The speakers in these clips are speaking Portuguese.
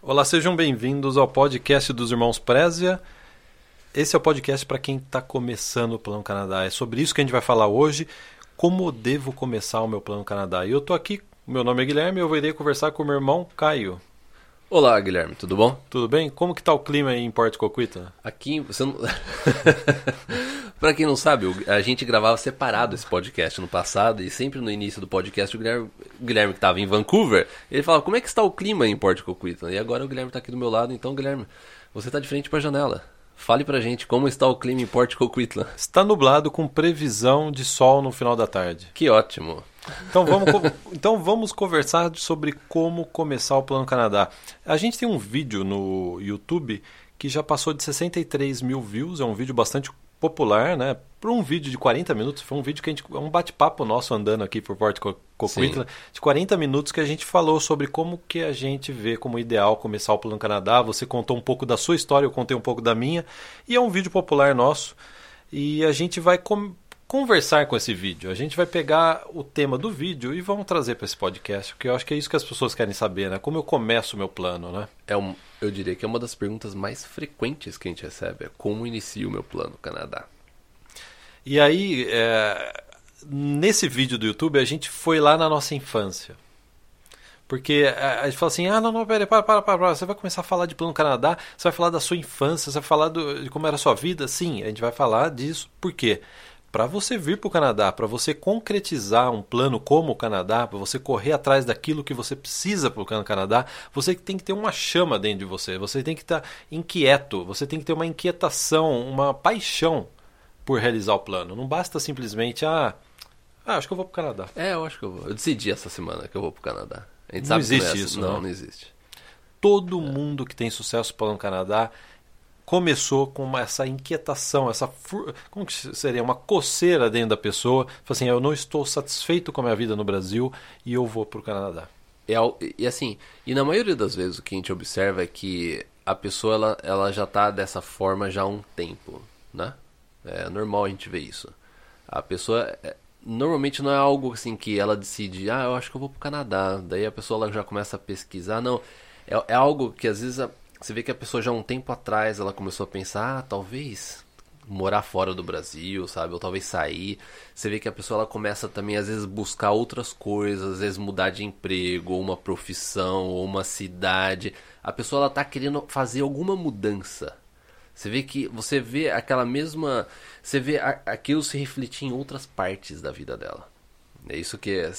Olá, sejam bem-vindos ao podcast dos Irmãos Prézia. Esse é o podcast para quem está começando o Plano Canadá. É sobre isso que a gente vai falar hoje. Como devo começar o meu Plano Canadá? E eu estou aqui, meu nome é Guilherme eu irei conversar com o meu irmão Caio. Olá, Guilherme, tudo bom? Tudo bem? Como que tá o clima aí em Porto Coquita? Aqui, você não... Para quem não sabe, a gente gravava separado esse podcast no passado e sempre no início do podcast o Guilherme, o Guilherme que estava em Vancouver, ele falava como é que está o clima em Porto Coquita? E agora o Guilherme está aqui do meu lado, então Guilherme, você está de frente para a janela. Fale pra gente como está o clima em Port Coquitlam. Está nublado com previsão de sol no final da tarde. Que ótimo. Então vamos, então vamos conversar sobre como começar o Plano Canadá. A gente tem um vídeo no YouTube que já passou de 63 mil views, é um vídeo bastante popular, né? Para um vídeo de 40 minutos, foi um vídeo que a gente. É um bate-papo nosso andando aqui por Porto Coquitlam, de 40 minutos que a gente falou sobre como que a gente vê como ideal começar o Plano Canadá. Você contou um pouco da sua história, eu contei um pouco da minha. E é um vídeo popular nosso. E a gente vai com, conversar com esse vídeo. A gente vai pegar o tema do vídeo e vamos trazer para esse podcast, porque eu acho que é isso que as pessoas querem saber, né? Como eu começo o meu plano, né? É um, eu diria que é uma das perguntas mais frequentes que a gente recebe, é como inicio o meu plano Canadá. E aí, é, nesse vídeo do YouTube, a gente foi lá na nossa infância. Porque a gente fala assim, ah, não, não, peraí, para, para, para, para, você vai começar a falar de Plano Canadá, você vai falar da sua infância, você vai falar do, de como era a sua vida? Sim, a gente vai falar disso. Por quê? Para você vir para o Canadá, para você concretizar um plano como o Canadá, para você correr atrás daquilo que você precisa para o Canadá, você tem que ter uma chama dentro de você, você tem que estar tá inquieto, você tem que ter uma inquietação, uma paixão por realizar o plano. Não basta simplesmente, ah, ah acho que eu vou para o Canadá. É, eu acho que eu vou. Eu decidi essa semana que eu vou para o Canadá. A gente não sabe existe não é isso, não, não, não existe. Todo é. mundo que tem sucesso para o Canadá começou com uma, essa inquietação, essa como que seria uma coceira dentro da pessoa, assim, eu não estou satisfeito com a minha vida no Brasil e eu vou para o Canadá. É, e assim, e na maioria das vezes o que a gente observa é que a pessoa ela, ela já está dessa forma já há um tempo, né? É normal a gente ver isso. A pessoa é, normalmente não é algo assim que ela decide, ah, eu acho que eu vou para o Canadá. Daí a pessoa ela já começa a pesquisar, não. É, é algo que às vezes você vê que a pessoa já um tempo atrás ela começou a pensar, ah, talvez morar fora do Brasil, sabe? Ou talvez sair. Você vê que a pessoa ela começa também às vezes buscar outras coisas, às vezes mudar de emprego, ou uma profissão, ou uma cidade. A pessoa ela tá querendo fazer alguma mudança. Você vê que você vê aquela mesma, você vê aquilo se refletir em outras partes da vida dela. É isso que é,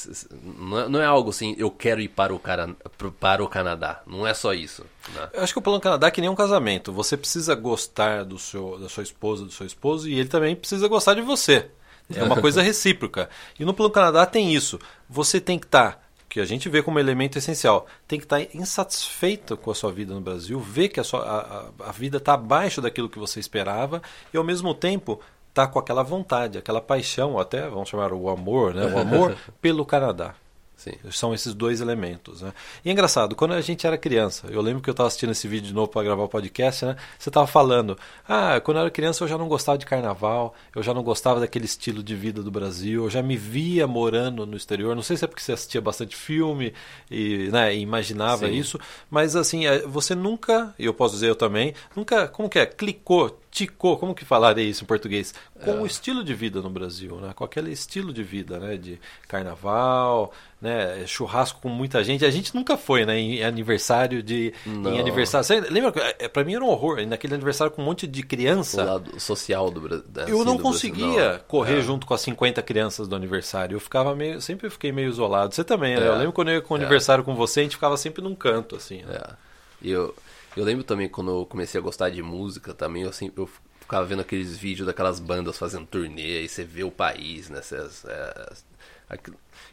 não é algo assim, eu quero ir para o, cara, para o Canadá. Não é só isso. Né? Eu acho que o plano Canadá é que nem um casamento. Você precisa gostar do seu, da sua esposa, do seu esposo, e ele também precisa gostar de você. É uma coisa recíproca. E no plano Canadá tem isso. Você tem que estar, tá, que a gente vê como elemento essencial, tem que estar tá insatisfeito com a sua vida no Brasil, ver que a, sua, a, a vida está abaixo daquilo que você esperava, e ao mesmo tempo tá com aquela vontade, aquela paixão, até vamos chamar o amor, né? O amor pelo Canadá. Sim. São esses dois elementos. Né? E é engraçado, quando a gente era criança, eu lembro que eu estava assistindo esse vídeo de novo para gravar o podcast, né? Você estava falando, ah, quando eu era criança eu já não gostava de carnaval, eu já não gostava daquele estilo de vida do Brasil, eu já me via morando no exterior. Não sei se é porque você assistia bastante filme e, né, e imaginava Sim. isso, mas assim, é, você nunca, e eu posso dizer eu também, nunca, como que é, clicou ticou, como que falaria isso em português? Com é. o estilo de vida no Brasil, né? Com aquele estilo de vida, né? De carnaval, né? Churrasco com muita gente. A gente nunca foi, né? Em aniversário de... Não. Em aniversário... Você lembra? É, pra mim era um horror. Naquele aniversário com um monte de criança... O lado social do Brasil. Assim, eu não conseguia não. correr é. junto com as 50 crianças do aniversário. Eu ficava meio... Sempre fiquei meio isolado. Você também, né? Eu é. lembro quando eu ia com o é. aniversário com você, a gente ficava sempre num canto, assim. Né? É. E eu... Eu lembro também quando eu comecei a gostar de música também, eu, sempre, eu ficava vendo aqueles vídeos daquelas bandas fazendo turnê, e você vê o país, né? Cês, é,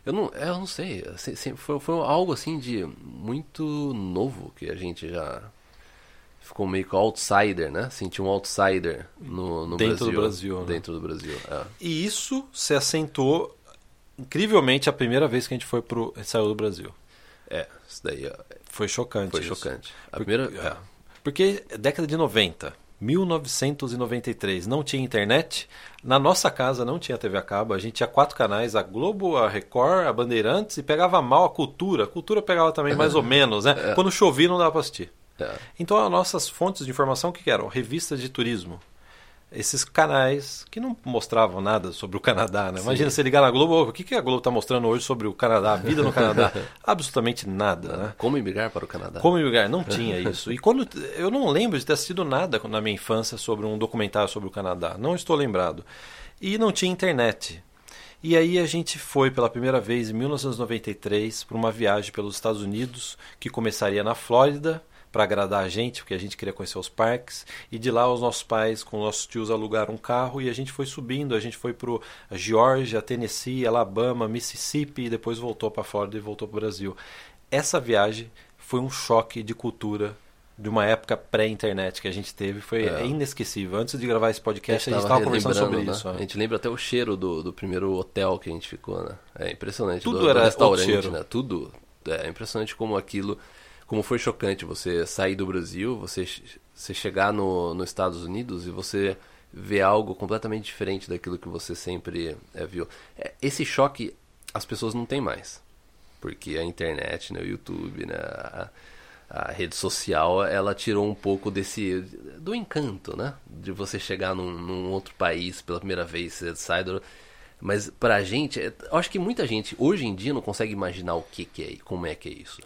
eu não, é, eu não sei, foi, foi algo assim de muito novo que a gente já ficou meio que outsider, né? Sentiu um outsider no, no dentro Brasil. Do Brasil né? Dentro do Brasil. É. E isso se assentou incrivelmente a primeira vez que a gente foi pro saiu do Brasil. É, isso daí foi chocante. Foi isso. chocante. A primeira, porque, é. porque década de 90, 1993, não tinha internet. Na nossa casa não tinha TV a cabo. A gente tinha quatro canais: a Globo, a Record, a Bandeirantes e pegava mal a cultura. A cultura pegava também mais ou menos, né? É. Quando chovia não dava para assistir. É. Então, as nossas fontes de informação, que eram? Revistas de turismo. Esses canais que não mostravam nada sobre o Canadá, né? Imagina você ligar na Globo, "Ô, o que, que a Globo está mostrando hoje sobre o Canadá, a vida no Canadá? Absolutamente nada, né? Como emigrar para o Canadá? Como lugar, não tinha isso. E quando eu não lembro de ter assistido nada na minha infância sobre um documentário sobre o Canadá, não estou lembrado. E não tinha internet. E aí a gente foi pela primeira vez em 1993 para uma viagem pelos Estados Unidos que começaria na Flórida para agradar a gente, porque a gente queria conhecer os parques. E de lá os nossos pais com nossos tios alugaram um carro e a gente foi subindo. A gente foi para Geórgia, Tennessee, Alabama, Mississippi e depois voltou para a Flórida e voltou para o Brasil. Essa viagem foi um choque de cultura de uma época pré-internet que a gente teve. Foi É. inesquecível. Antes de gravar esse podcast, a gente tava estava conversando sobre relembrando, isso. né? A gente lembra até o cheiro do, do primeiro hotel que a gente ficou, né? É impressionante. Tudo do, do era restaurante, outro cheiro. né? Tudo. É impressionante como aquilo, como foi chocante você sair do Brasil, você, você chegar no, nos Estados Unidos e você ver algo completamente diferente daquilo que você sempre é, viu. Esse choque as pessoas não têm mais. Porque a internet, né, o YouTube, né, a, a rede social, ela tirou um pouco desse do encanto, né? De você chegar num, num outro país pela primeira vez, você sai do... Mas pra gente, é- eu acho que muita gente hoje em dia não consegue imaginar o que, que é, como é que é isso.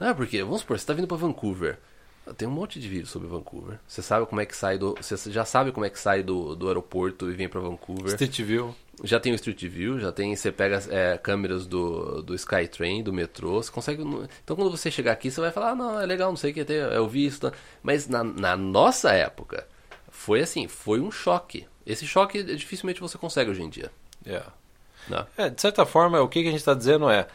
Não, porque, vamos supor, você tá vindo pra Vancouver. Tem um monte de vídeo sobre Vancouver. Você sabe como é que sai do. Você já sabe como é que sai do, do aeroporto e vem pra Vancouver. Street View. Já tem o Street View, já tem. Você pega é, câmeras do, do Skytrain, do metrô, você consegue. Então quando você chegar aqui, você vai falar, ah, não, é legal, não sei o que, eu vi isso. tá?" Mas na, na nossa época, foi assim, foi um choque. Esse choque dificilmente você consegue hoje em dia. Yeah. Né? É, de certa forma, o que que a gente está dizendo é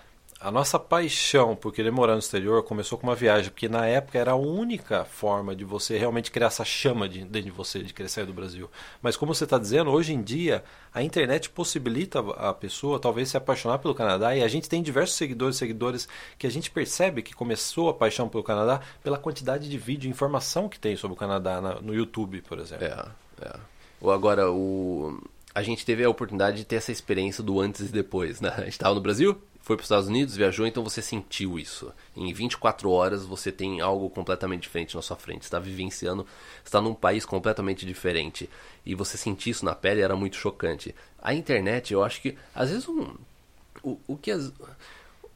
a nossa paixão por querer morar no exterior começou com uma viagem, porque na época era a única forma de você realmente criar essa chama de, dentro de você, de querer sair do Brasil. Mas como você está dizendo, hoje em dia a internet possibilita a pessoa talvez se apaixonar pelo Canadá e a gente tem diversos seguidores seguidores que a gente percebe que começou a paixão pelo Canadá pela quantidade de vídeo e informação que tem sobre o Canadá na- no YouTube, por exemplo. É, é. Ou agora, o... a gente teve a oportunidade de ter essa experiência do antes e depois, né? A gente estava no Brasil, foi para os Estados Unidos, viajou, então você sentiu isso. Em 24 horas você tem algo completamente diferente na sua frente. Está vivenciando, está num país completamente diferente. E você sentir isso na pele era muito chocante. A internet, eu acho que, às vezes, um, o, o que as,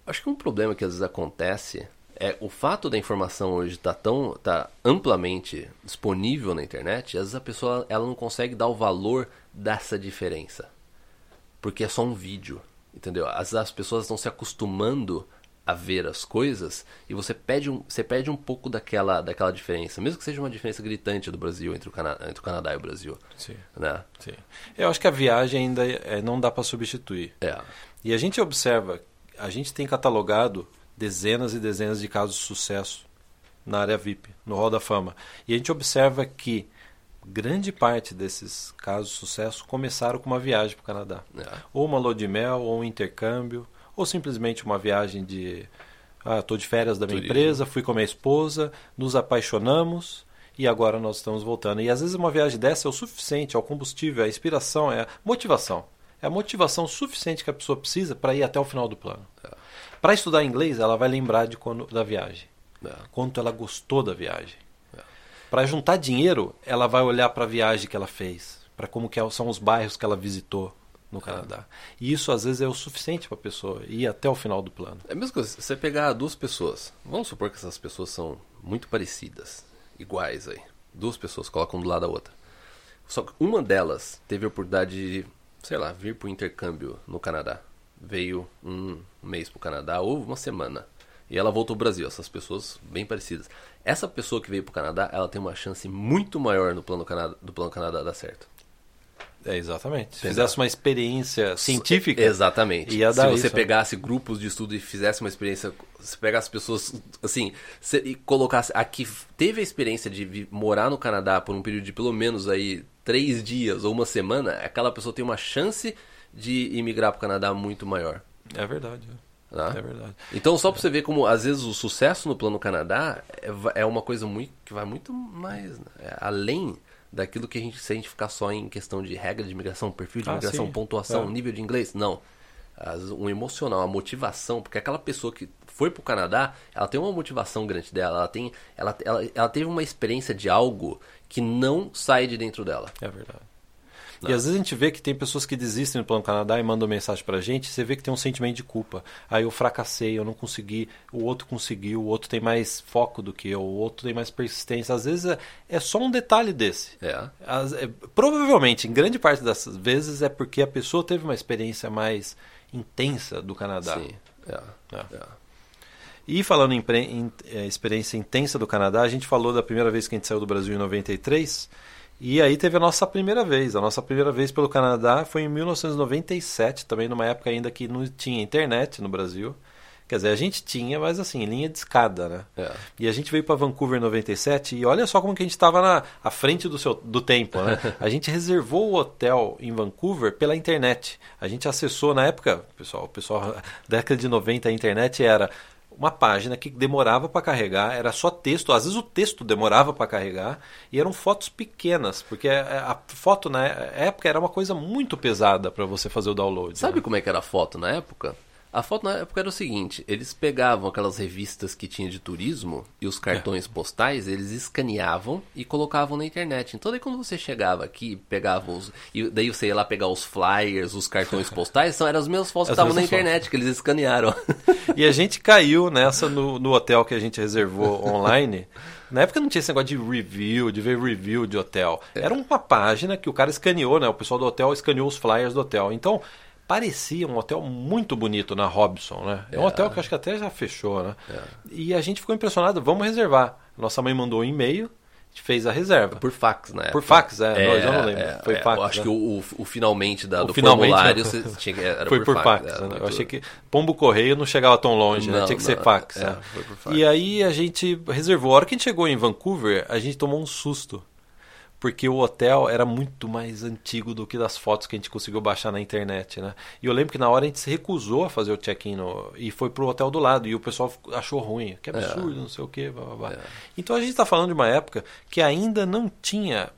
acho que um problema que às vezes acontece é o fato da informação hoje estar tão tá amplamente disponível na internet, às vezes a pessoa ela não consegue dar o valor dessa diferença. Porque é só um vídeo, entendeu? Vezes as pessoas estão se acostumando a ver as coisas e você perde um, você perde um pouco daquela, daquela diferença, mesmo que seja uma diferença gritante do Brasil entre o, Cana entre o Canadá e o Brasil, Sim. né? Sim. Eu acho que a viagem ainda é, não dá para substituir. É. E a gente observa, a gente tem catalogado dezenas e dezenas de casos de sucesso na área VIP, no Hall da Fama. E a gente observa que grande parte desses casos de sucesso começaram com uma viagem para o Canadá. É. Ou uma lua de mel, ou um intercâmbio, ou simplesmente uma viagem de. Ah, estou de férias da minha Turismo. empresa, fui com a minha esposa, nos apaixonamos e agora nós estamos voltando. E às vezes uma viagem dessa é o suficiente, é o combustível, é a inspiração, é a motivação. É a motivação suficiente que a pessoa precisa para ir até o final do plano. Para estudar inglês, ela vai lembrar de quando, da viagem. É. Quanto ela gostou da viagem. Para juntar dinheiro, ela vai olhar para a viagem que ela fez, para como que é- são os bairros que ela visitou no Canadá. E isso às vezes é o suficiente para a pessoa ir até o final do plano. É a mesma coisa, você pegar duas pessoas, vamos supor que essas pessoas são muito parecidas, iguais aí. Duas pessoas colocam um do lado da outra. Só que uma delas teve a oportunidade de, sei lá, vir para o intercâmbio no Canadá. Veio um mês para o Canadá ou uma semana. E ela voltou ao Brasil, essas pessoas bem parecidas. Essa pessoa que veio para o Canadá, ela tem uma chance muito maior no plano Canadá, do plano Canadá dar certo. É, exatamente. Se Entendeu? fizesse uma experiência científica, Exatamente. ia dar se você isso, né? pegasse grupos de estudo e fizesse uma experiência, se pegasse pessoas assim, se- e colocasse a que teve a experiência de morar no Canadá por um período de pelo menos aí três dias ou uma semana, aquela pessoa tem uma chance de imigrar para o Canadá muito maior. é verdade. Tá? É verdade. Então, só para você ver como, às vezes, o sucesso no plano Canadá é, é uma coisa muito que vai muito mais né, é, além daquilo que a gente se a gente ficar só em questão de regra de imigração, perfil de Ah, imigração, sim. pontuação, É. nível de inglês. Não. As- um emocional, a motivação, porque aquela pessoa que foi pro Canadá, ela tem uma motivação grande dela, ela tem ela, ela, ela teve uma experiência de algo que não sai de dentro dela. É verdade. E às vezes a gente vê que tem pessoas que desistem do Plano Canadá e mandam mensagem pra gente, você vê que tem um sentimento de culpa. Aí eu fracassei, eu não consegui, o outro conseguiu, o outro tem mais foco do que eu, o outro tem mais persistência. Às vezes é, é só um detalhe desse. É. As- é, provavelmente, em grande parte dessas vezes, é porque a pessoa teve uma experiência mais intensa do Canadá. Sim. É. É. é. E falando em, em, eh, experiência intensa do Canadá, a gente falou da primeira vez que a gente saiu do Brasil em 93. E aí teve a nossa primeira vez. A nossa primeira vez pelo Canadá foi em 1997, também numa época ainda que não tinha internet no Brasil. Quer dizer, a gente tinha, mas assim, linha de escada, né? É. E a gente veio para Vancouver em 97 e olha só como que a gente estava na à frente do, seu, do tempo, né? A gente reservou o hotel em Vancouver pela internet. A gente acessou na época, pessoal, pessoal, década de 90 a internet era uma página que demorava para carregar, era só texto, às vezes o texto demorava para carregar e eram fotos pequenas, porque a a foto na época era uma coisa muito pesada para você fazer o download. Sabe né? como é que era a foto na época? A foto na época era o seguinte, eles pegavam aquelas revistas que tinha de turismo e os cartões postais, eles escaneavam e colocavam na internet. Então daí quando você chegava aqui, pegava os... E daí você ia lá pegar os flyers, os cartões postais, são, eram as mesmas fotos que As estavam na mesmas fotos. internet, que eles escanearam. E a gente caiu nessa no, no hotel que a gente reservou online. Na época não tinha esse negócio de review, de ver review de hotel. Era uma página que o cara escaneou, né? O pessoal do hotel escaneou os flyers do hotel. Então, parecia um hotel muito bonito na Robson, né? É um É. hotel que eu acho que até já fechou, né? E a gente ficou impressionado, vamos reservar. Nossa mãe mandou um e-mail, a gente fez a reserva. Por fax, né? Por fax, é, não, eu não lembro. Foi fax, Eu acho né? que o, o- finalmente da, O do finalmente, formulário né? você tinha que, era Foi por fax. era né? Eu achei que pombo correio não chegava tão longe, né? Não, Tinha que não, ser fax. é, né? fax. E aí a gente reservou. A hora que a gente chegou em Vancouver, a gente tomou um susto. Porque o hotel era muito mais antigo do que das fotos que a gente conseguiu baixar na internet, né? E eu lembro que na hora a gente se recusou a fazer o check-in no- e foi pro hotel do lado. E o pessoal achou ruim. Que absurdo, não sei o quê, blá, blá, blá. É. Então a gente está falando de uma época que ainda não tinha.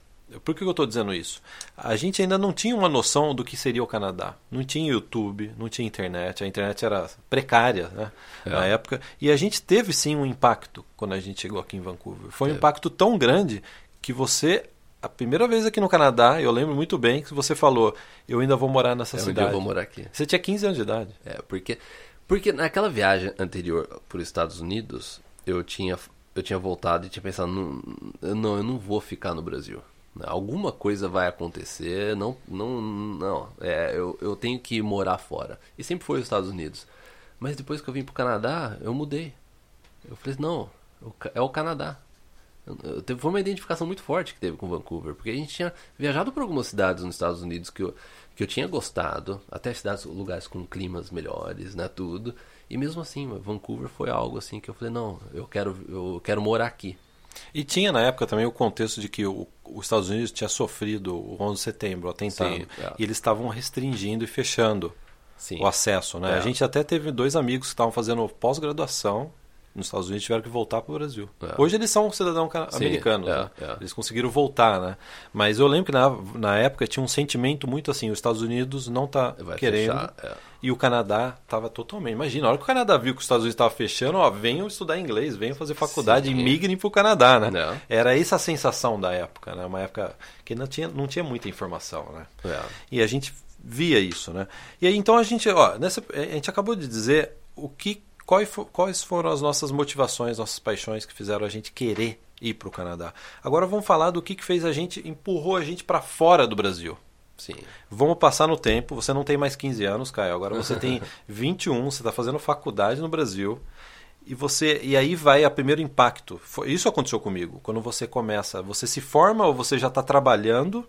Por que eu estou dizendo isso? A gente ainda não tinha uma noção do que seria o Canadá. Não tinha YouTube, não tinha internet. A internet era precária né, na época. E a gente teve sim um impacto quando a gente chegou aqui em Vancouver. Foi um impacto tão grande que você. A primeira vez aqui no Canadá, eu lembro muito bem que você falou: eu ainda vou morar nessa É cidade. eu vou morar aqui. Você tinha 15 anos de idade. É, porque, porque naquela viagem anterior para os Estados Unidos, eu tinha, eu tinha voltado e tinha pensado, não, não, eu não vou ficar no Brasil. Alguma coisa vai acontecer, não, não, não, é, eu, eu tenho que morar fora. E sempre foi os Estados Unidos. Mas depois que eu vim pro Canadá, eu mudei. Eu falei, não, o é o Canadá. Teve- Foi uma identificação muito forte que teve com Vancouver, porque a gente tinha viajado por algumas cidades nos Estados Unidos que eu, que eu tinha gostado, até cidades, lugares com climas melhores, né, tudo. E mesmo assim, Vancouver foi algo assim que eu falei, não, eu quero, eu quero morar aqui. E tinha na época também o contexto de que o, os Estados Unidos tinha sofrido o 11 de setembro, o atentado. Sim, é. E eles estavam restringindo e fechando Sim. o acesso. Né? É. A gente até teve dois amigos que estavam fazendo pós-graduação nos Estados Unidos tiveram que voltar para o Brasil. É. Hoje eles são cidadãos americanos. é, né? é. Eles conseguiram voltar. Né? Mas eu lembro que na, na época tinha um sentimento muito assim: os Estados Unidos não está Vai querendo. fechar, é. E o Canadá estava totalmente. Imagina, a hora que o Canadá viu que os Estados Unidos estavam fechando, ó, venham estudar inglês, venham fazer faculdade Sim. e migrem para o Canadá, né? Não. Era essa a sensação da época, né? Uma época que não tinha, não tinha muita informação, né? É. E a gente via isso, né? E aí então a gente, ó, nessa, a gente acabou de dizer o que, quais, fo- quais foram as nossas motivações, nossas paixões que fizeram a gente querer ir para o Canadá. Agora vamos falar do que, que fez a gente, empurrou a gente para fora do Brasil. Sim. Vamos passar no tempo. Você não tem mais 15 anos, Caio. Agora você tem 21, você está fazendo faculdade no Brasil. E você e aí vai o primeiro impacto. Isso aconteceu comigo. Quando você começa, você se forma ou você já está trabalhando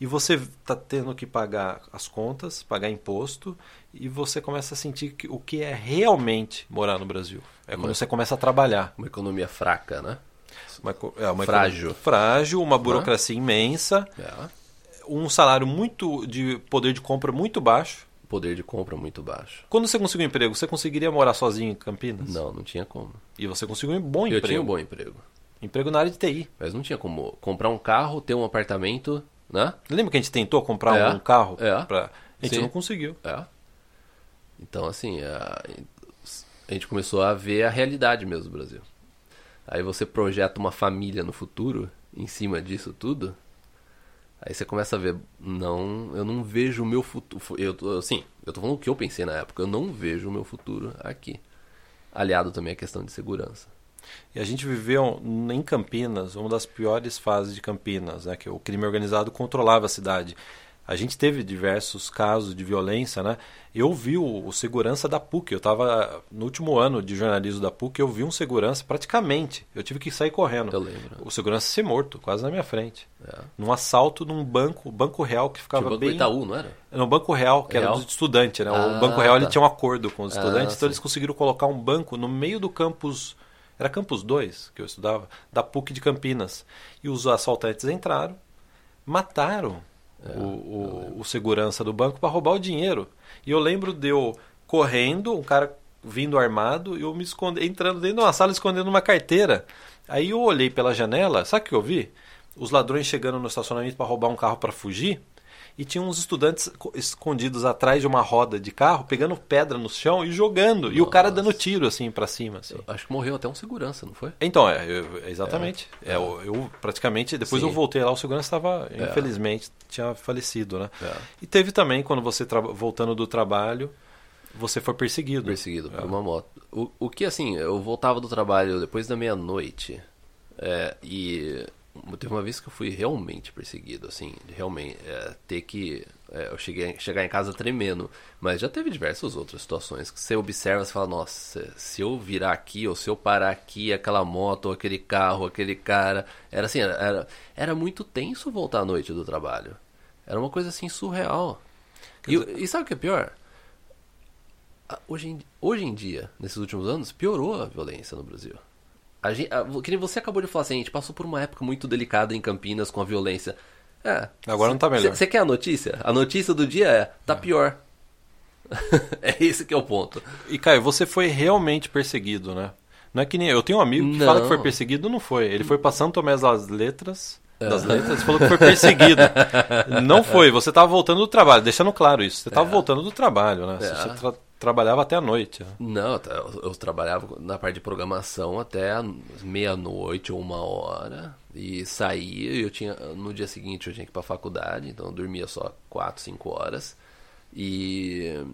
e você está tendo que pagar as contas, pagar imposto e você começa a sentir que, o que é realmente morar no Brasil. É quando Mas- você começa a trabalhar. Uma economia fraca, né? Uma, é, uma Frágil. economia Frágil, uma burocracia imensa, É. um salário muito de poder de compra muito baixo. Poder de compra muito baixo. Quando você conseguiu um emprego, você conseguiria morar sozinho em Campinas? Não, não tinha como. E você conseguiu um bom Eu emprego. tinha um bom emprego. Emprego na área de TI. Mas não tinha como comprar um carro, ter um apartamento, né? Lembra que a gente tentou comprar É, um carro? é. Pra... A gente Sim. não conseguiu. É. Então, assim, é, a gente começou a ver a realidade mesmo do Brasil. Aí você projeta uma família no futuro em cima disso tudo. Aí você começa a ver, não, eu não vejo o meu futuro. Eu, assim, eu tô falando o que eu pensei na época, eu não vejo o meu futuro aqui. Aliado também à questão de segurança. E a gente viveu em Campinas, uma das piores fases de Campinas, né, que o crime organizado controlava a cidade. A gente teve diversos casos de violência, né? Eu vi o, o segurança da PUC, eu estava no último ano de jornalismo da PUC, eu vi um segurança praticamente, eu tive que sair correndo. Eu lembro. O segurança ser morto, quase na minha frente. É. Num assalto num banco, Banco Real que ficava que banco bem Itaú, não era? No Banco Real, que Real? era dos estudantes, né? Ah, o Banco Real tá. ele tinha um acordo com os estudantes, Ah, então sim. eles conseguiram colocar um banco no meio do campus era Campus 2 que eu estudava, da PUC de Campinas. E os assaltantes entraram, mataram É, o, o, o segurança do banco para roubar o dinheiro. E eu lembro de eu correndo, um cara vindo armado, e eu me esconde, entrando dentro de uma sala escondendo uma carteira. Aí eu olhei pela janela, sabe o que eu vi? Os ladrões chegando no estacionamento para roubar um carro para fugir. E tinha uns estudantes co- escondidos atrás de uma roda de carro, pegando pedra no chão e jogando. E o cara dando tiro assim para cima. Assim. Acho que morreu até um segurança, não foi? Então, é, eu- exatamente. É, eu, eu praticamente, depois Sim. eu voltei lá, o segurança estava, infelizmente, tinha falecido, né? É. E teve também, quando você, voltando do trabalho, você foi perseguido. Perseguido É. por uma moto. O, o que, assim, eu voltava do trabalho depois da meia-noite é, e teve uma vez que eu fui realmente perseguido, assim, realmente é, ter que... é, eu cheguei chegar em casa tremendo, mas já teve diversas outras situações que você observa e fala, nossa, se eu virar aqui ou se eu parar aqui, aquela moto, ou aquele carro, aquele cara... Era assim, era, era, era muito tenso voltar à noite do trabalho. Era uma coisa, assim, surreal. E, e sabe o que é pior? Hoje em, hoje em dia, nesses últimos anos, piorou a violência no Brasil. A gente, a, que nem você acabou de falar assim, a gente passou por uma época muito delicada em Campinas com a violência. É, Agora não tá melhor. Você quer a notícia? A notícia do dia é, tá pior. é esse que é o ponto. E, Caio, você foi realmente perseguido, né? Não é que nem eu tenho um amigo que Não. fala que foi perseguido, não foi. Ele foi pra São Tomé das Letras, das Letras, falou que foi perseguido. não foi, você estava voltando do trabalho, deixando claro isso. Você estava voltando do trabalho, né? Você É. já tra- trabalhava até a noite. né? Não, tá, eu, eu trabalhava na parte de programação até meia-noite ou uma hora. E saía, e eu tinha. No dia seguinte eu tinha que ir pra faculdade, então eu dormia só 4, 5 horas. E.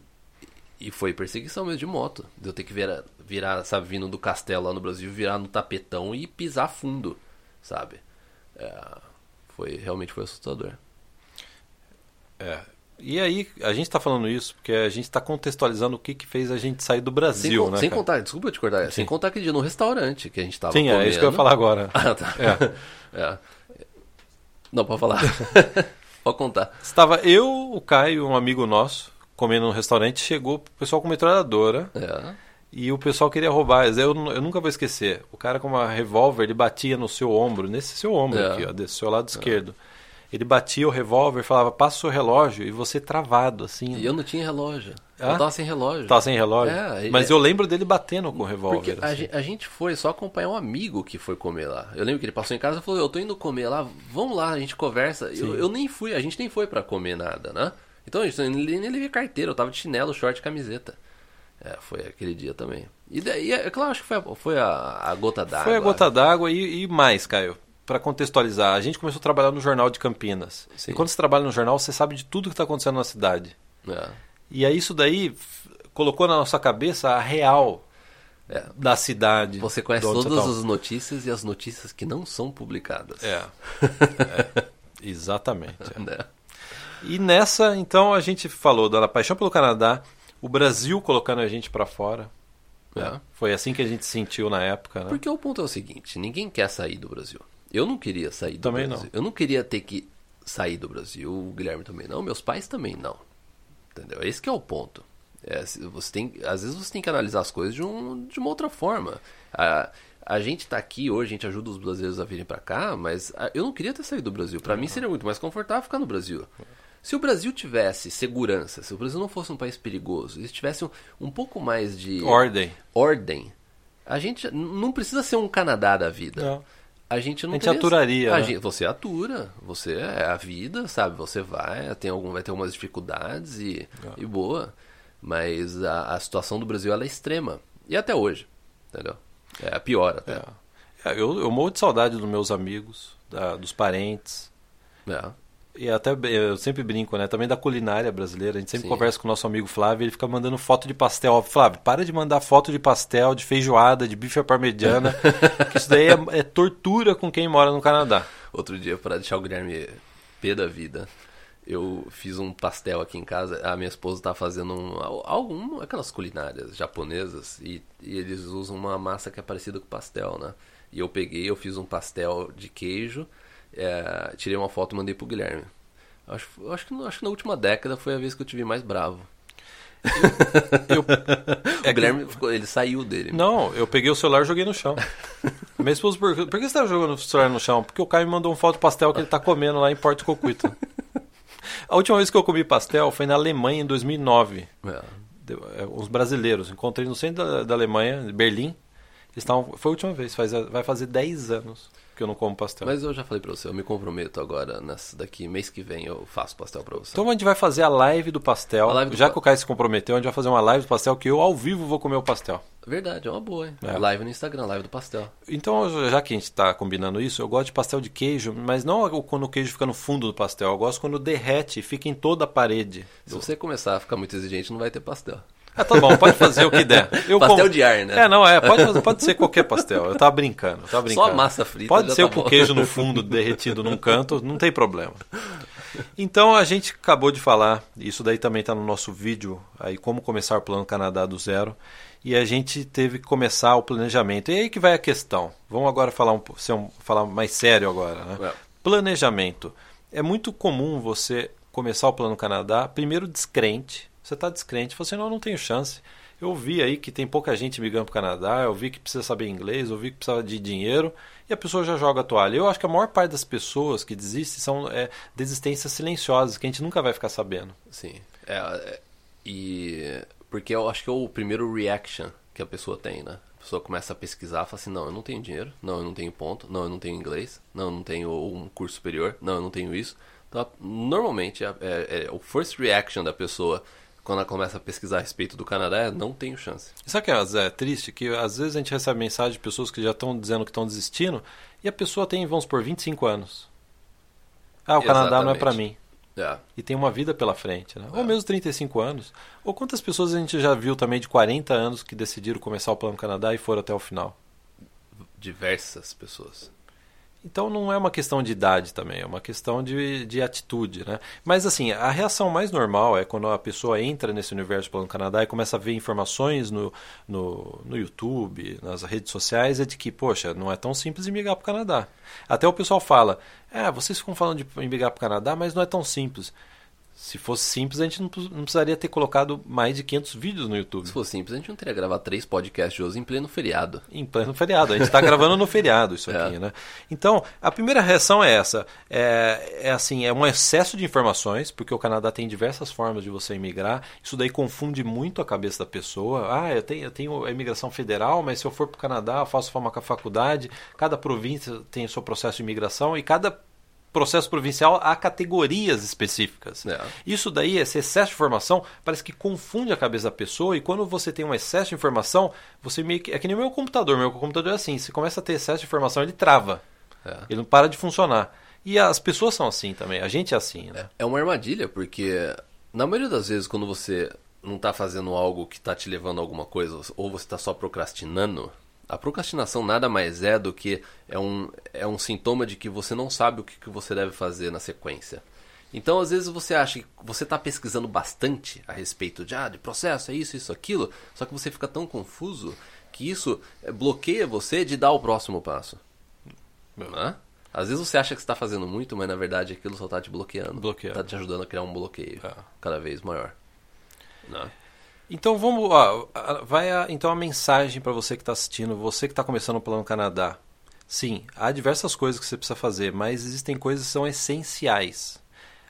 E foi perseguição mesmo de moto. De eu ter que virar, virar, sabe, vindo do castelo lá no Brasil, virar no tapetão e pisar fundo, sabe? É, foi, realmente foi assustador. É. E aí, a gente está falando isso porque a gente está contextualizando o que, que fez a gente sair do Brasil, sem né? sem cara? contar, desculpa te cortar, sem contar aquele dia no restaurante que a gente tava Sim, comendo. é isso que eu ia falar agora. Ah, tá. É. Não, pode falar. pode contar. Estava eu, o Caio, um amigo nosso, comendo num restaurante, chegou o pessoal com metralhadora É. e o pessoal queria roubar. Eu, eu nunca vou esquecer. O cara com uma revólver, ele batia no seu ombro, nesse seu ombro É. aqui, ó, desse seu lado esquerdo. Ele batia o revólver e falava, passa o seu relógio, e você travado, assim. E eu não tinha relógio. Ah? Eu tava sem relógio. Tava sem relógio. É, Mas é- eu lembro dele batendo com o revólver. a, assim. a gente foi só acompanhar um amigo que foi comer lá. Eu lembro que ele passou em casa e falou: Eu tô indo comer lá, vamos lá, a gente conversa. Eu, eu nem fui, a gente nem foi pra comer nada, né? Então gente nem, nem levei carteira, eu tava de chinelo, short e camiseta. É, foi aquele dia também. E daí, é claro, acho que foi a, foi a, a gota d'água. Foi a gota d'água e, e mais, Caio. Para contextualizar, a gente começou a trabalhar no Jornal de Campinas. Sim. E quando você trabalha no jornal, você sabe de tudo que está acontecendo na cidade. É. E aí isso daí colocou na nossa cabeça a real É. da cidade. Você conhece todas tá. as notícias e as notícias que não são publicadas. É. É. Exatamente. é. Né? E nessa, então, a gente falou da paixão pelo Canadá, o Brasil colocando a gente para fora. É. Foi assim que a gente sentiu na época, né? Porque o ponto é o seguinte: ninguém quer sair do Brasil. Eu não queria sair do Também Brasil. não. Eu não queria ter que sair do Brasil. O Guilherme também não. Meus pais também não. Entendeu? Esse que é o ponto. É, você tem, às vezes você tem que analisar as coisas de, um, de uma outra forma. A, a gente tá aqui hoje, a gente ajuda os brasileiros a virem para cá, mas a- eu não queria ter saído do Brasil. Para mim seria muito mais confortável ficar no Brasil. Se o Brasil tivesse segurança, se o Brasil não fosse um país perigoso, se tivesse um, um pouco mais de Ordem. ordem, a gente não precisa ser um Canadá da vida. Não. A gente não A gente teria- aturaria, a né? gente- você atura, você é a vida, sabe? Você vai, tem algum, vai ter algumas dificuldades e, É. e boa. Mas a, a situação do Brasil ela é extrema. E até hoje, entendeu? É pior até. É. Eu, eu morro de saudade dos meus amigos, da, dos parentes. É. E até eu sempre brinco, né? Também da culinária brasileira. A gente sempre Sim. conversa com o nosso amigo Flávio, ele fica mandando foto de pastel. Flávio, para de mandar foto de pastel, de feijoada, de bife à parmegiana. que isso daí é, é tortura com quem mora no Canadá. Outro dia, para deixar o Guilherme pé da vida, eu fiz um pastel aqui em casa. A minha esposa tá fazendo um, algum, aquelas culinárias japonesas e, e eles usam uma massa que é parecida com pastel, né? E eu peguei, eu fiz um pastel de queijo, é, tirei uma foto e mandei pro Guilherme. Acho, acho, que, acho que na última década foi a vez que eu tive mais bravo. Eu, o Guilherme, ele saiu dele. Não, eu peguei o celular e joguei no chão. Minha esposa perguntou, por que você tá jogando o celular no chão? Porque o Caio me mandou uma foto de pastel que ele tá comendo lá em Porto Cocuito. A última vez que eu comi pastel foi na Alemanha em 2009. É. Uns brasileiros. Encontrei no centro da, da Alemanha, Berlim. Eles tavam, foi a última vez, faz, vai fazer 10 anos que eu não como pastel. Mas eu já falei pra você, eu me comprometo agora, nessa, daqui mês que vem eu faço pastel pra você. Então a gente vai fazer a live do pastel. live do já pa- que o Caio se comprometeu, a gente vai fazer uma live do pastel que eu ao vivo vou comer o pastel. Verdade, é uma boa, hein? É. Live no Instagram, live do pastel. Então, já que a gente está combinando isso, eu gosto de pastel de queijo, mas não quando o queijo fica no fundo do pastel. Eu gosto quando derrete e fica em toda a parede. Se você começar a ficar muito exigente, não vai ter pastel. Ah, tá bom, pode fazer o que der. Eu Pastel como- de ar, né? É, não, é, pode, pode ser qualquer pastel. Eu tava brincando, eu tava brincando. Só massa frita Pode ser tá com bom. queijo no fundo, derretido num canto, não tem problema. Então a gente acabou de falar, isso daí também está no nosso vídeo, aí como começar o Plano Canadá do zero. E a gente teve que começar o planejamento. E aí que vai a questão. Vamos agora falar um, ser um- falar mais sério agora. Né? É. Planejamento. É muito comum você começar o Plano Canadá, primeiro descrente. Você está descrente, você não, não tenho chance. Eu vi aí que tem pouca gente migrando para o Canadá, eu vi que precisa saber inglês, eu vi que precisa de dinheiro, e a pessoa já joga a toalha. Eu acho que a maior parte das pessoas que desistem são é, desistências silenciosas, que a gente nunca vai ficar sabendo. Sim. É, é, e. Porque eu acho que é o primeiro reaction que a pessoa tem, né? A pessoa começa a pesquisar, fala assim: não, eu não tenho dinheiro, não, eu não tenho ponto, não, eu não tenho inglês, não, eu não tenho um curso superior, não, eu não tenho isso. Então, normalmente, é, é- é o first reaction da pessoa quando ela começa a pesquisar a respeito do Canadá é: não tenho chance. Sabe o que é, Zé, triste? Que às vezes a gente recebe mensagem de pessoas que já estão dizendo que estão desistindo, e a pessoa tem, vamos por 25 anos. Ah, o Canadá não é para Exatamente. mim. É. E tem uma vida pela frente, né? Ou mesmo 35 anos. Ou quantas pessoas a gente já viu também de 40 anos que decidiram começar o Plano Canadá e foram até o final? Diversas pessoas. Então não é uma questão de idade também, é uma questão de, de atitude, né? Mas assim, a reação mais normal é quando a pessoa entra nesse universo do Plano Canadá e começa a ver informações no, no, no YouTube, nas redes sociais, é de que, poxa, não é tão simples migrar para o Canadá. Até o pessoal fala, é, vocês ficam falando de migrar para o Canadá, mas não é tão simples. Se fosse simples, a gente não, não precisaria ter colocado mais de 500 vídeos no YouTube. Se fosse simples, a gente não teria gravado três podcasts hoje em pleno feriado. Em pleno feriado. A gente está gravando no feriado isso É. aqui, né? Então, a primeira reação é essa. É, é assim, é um excesso de informações, porque o Canadá tem diversas formas de você imigrar. Isso daí confunde muito a cabeça da pessoa. Ah, eu tenho, eu tenho a imigração federal, mas se eu for para o Canadá, eu faço uma faculdade. Cada província tem o seu processo de imigração e cada processo provincial há categorias específicas. É. Isso daí, esse excesso de informação, parece que confunde a cabeça da pessoa e quando você tem um excesso de informação, você meio que. É que nem o meu computador. Meu computador é assim: se começa a ter excesso de informação, ele trava. É. Ele não para de funcionar. E as pessoas são assim também, a gente é assim, né? É uma armadilha, porque na maioria das vezes quando você não tá fazendo algo que tá te levando a alguma coisa, ou você tá só procrastinando, a procrastinação nada mais é do que é um, é um sintoma de que você não sabe o que, que você deve fazer na sequência. Então, às vezes você acha que você está pesquisando bastante a respeito de, ah, de processo, é isso, isso, aquilo, só que você fica tão confuso que isso eh, bloqueia você de dar o próximo passo. Né? Às vezes você acha que está fazendo muito, mas na verdade aquilo só está te bloqueando. Bloqueando. Está te ajudando a criar um bloqueio É. cada vez maior. Né? Então vamos, ó, vai a, então a mensagem para você que está assistindo, você que está começando o Plano Canadá. Sim, há diversas coisas que você precisa fazer, mas existem coisas que são essenciais.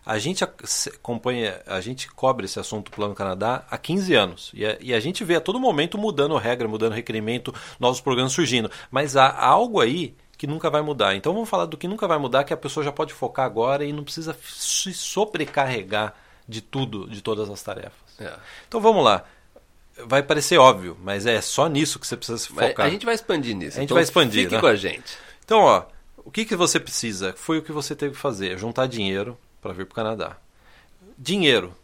A gente acompanha, a gente cobre esse assunto Plano Canadá há 15 anos. E a, e a gente vê a todo momento mudando regra, mudando requerimento, novos programas surgindo. Mas há algo aí que nunca vai mudar. Então vamos falar do que nunca vai mudar, que a pessoa já pode focar agora e não precisa se sobrecarregar de tudo, de todas as tarefas. É. Então vamos lá. vai parecer óbvio, mas é só nisso que você precisa se focar. A gente vai expandir nisso. A gente então vai expandir, Fique né? com a gente. Então, ó, o que, que você precisa? Foi o que você teve que fazer, juntar dinheiro para vir para o Canadá. Dinheiro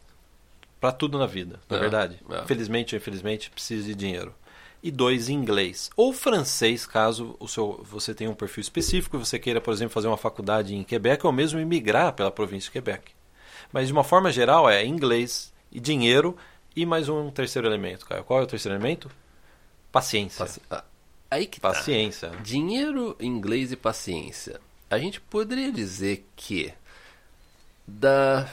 para tudo na vida, não é, É, verdade? é. Felizmente ou infelizmente, precisa de dinheiro. E dois, inglês. Ou francês, caso o seu, você tenha um perfil específico e você queira, por exemplo, fazer uma faculdade em Quebec ou mesmo imigrar pela província de Quebec. Mas, de uma forma geral, é inglês e dinheiro e mais um terceiro elemento, Caio. Qual é o terceiro elemento? Paciência. Paci- ah, Aí que tá. Paciência. Dinheiro, inglês e paciência. A gente poderia dizer que da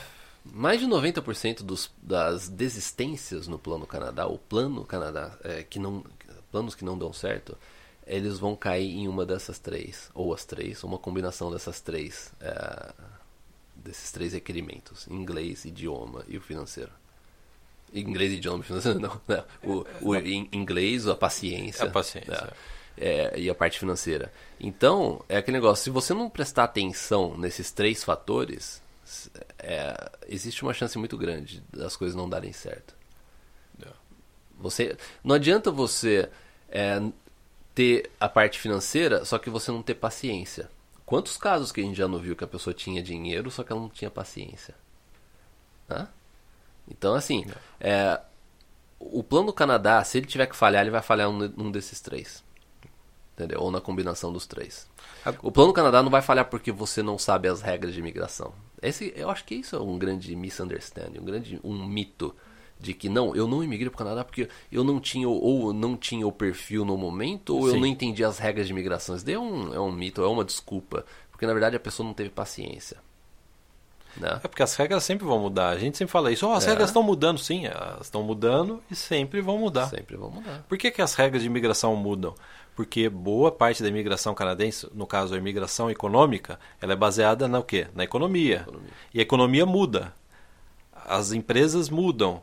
mais de 90% dos, das desistências no plano Canadá, o plano Canadá, é, que não, planos que não dão certo, eles vão cair em uma dessas três, ou as três, uma combinação dessas três, é, desses três requerimentos: inglês, idioma e o financeiro. Inglês, idioma financeiro, não. não. O, o in- inglês, a paciência. A paciência. É, é, e a parte financeira. Então, é aquele negócio, se você não prestar atenção nesses três fatores, é, existe uma chance muito grande das coisas não darem certo. É. Você, não adianta você é, ter a parte financeira, só que você não ter paciência. Quantos casos que a gente já não viu que a pessoa tinha dinheiro, só que ela não tinha paciência? Hã? Então, assim, é, o plano do Canadá, se ele tiver que falhar, ele vai falhar num, num desses três. Entendeu? Ou na combinação dos três. O plano do Canadá não vai falhar porque você não sabe as regras de imigração. Esse, eu acho que isso é um grande misunderstanding, um grande um mito de que não, eu não imigrei para o Canadá porque eu não tinha ou não tinha o perfil no momento ou eu Sim. não entendi as regras de imigração. Isso daí é um, é um mito, é uma desculpa, porque na verdade a pessoa não teve paciência. Né? É porque as regras sempre vão mudar. A gente sempre fala isso. Oh, as É. regras estão mudando, sim. Elas estão mudando e sempre vão mudar. Sempre vão mudar. Por que, que as regras de imigração mudam? Porque boa parte da imigração canadense, no caso a imigração econômica, ela é baseada na o quê? Na economia. Economia. E a economia muda. As empresas mudam.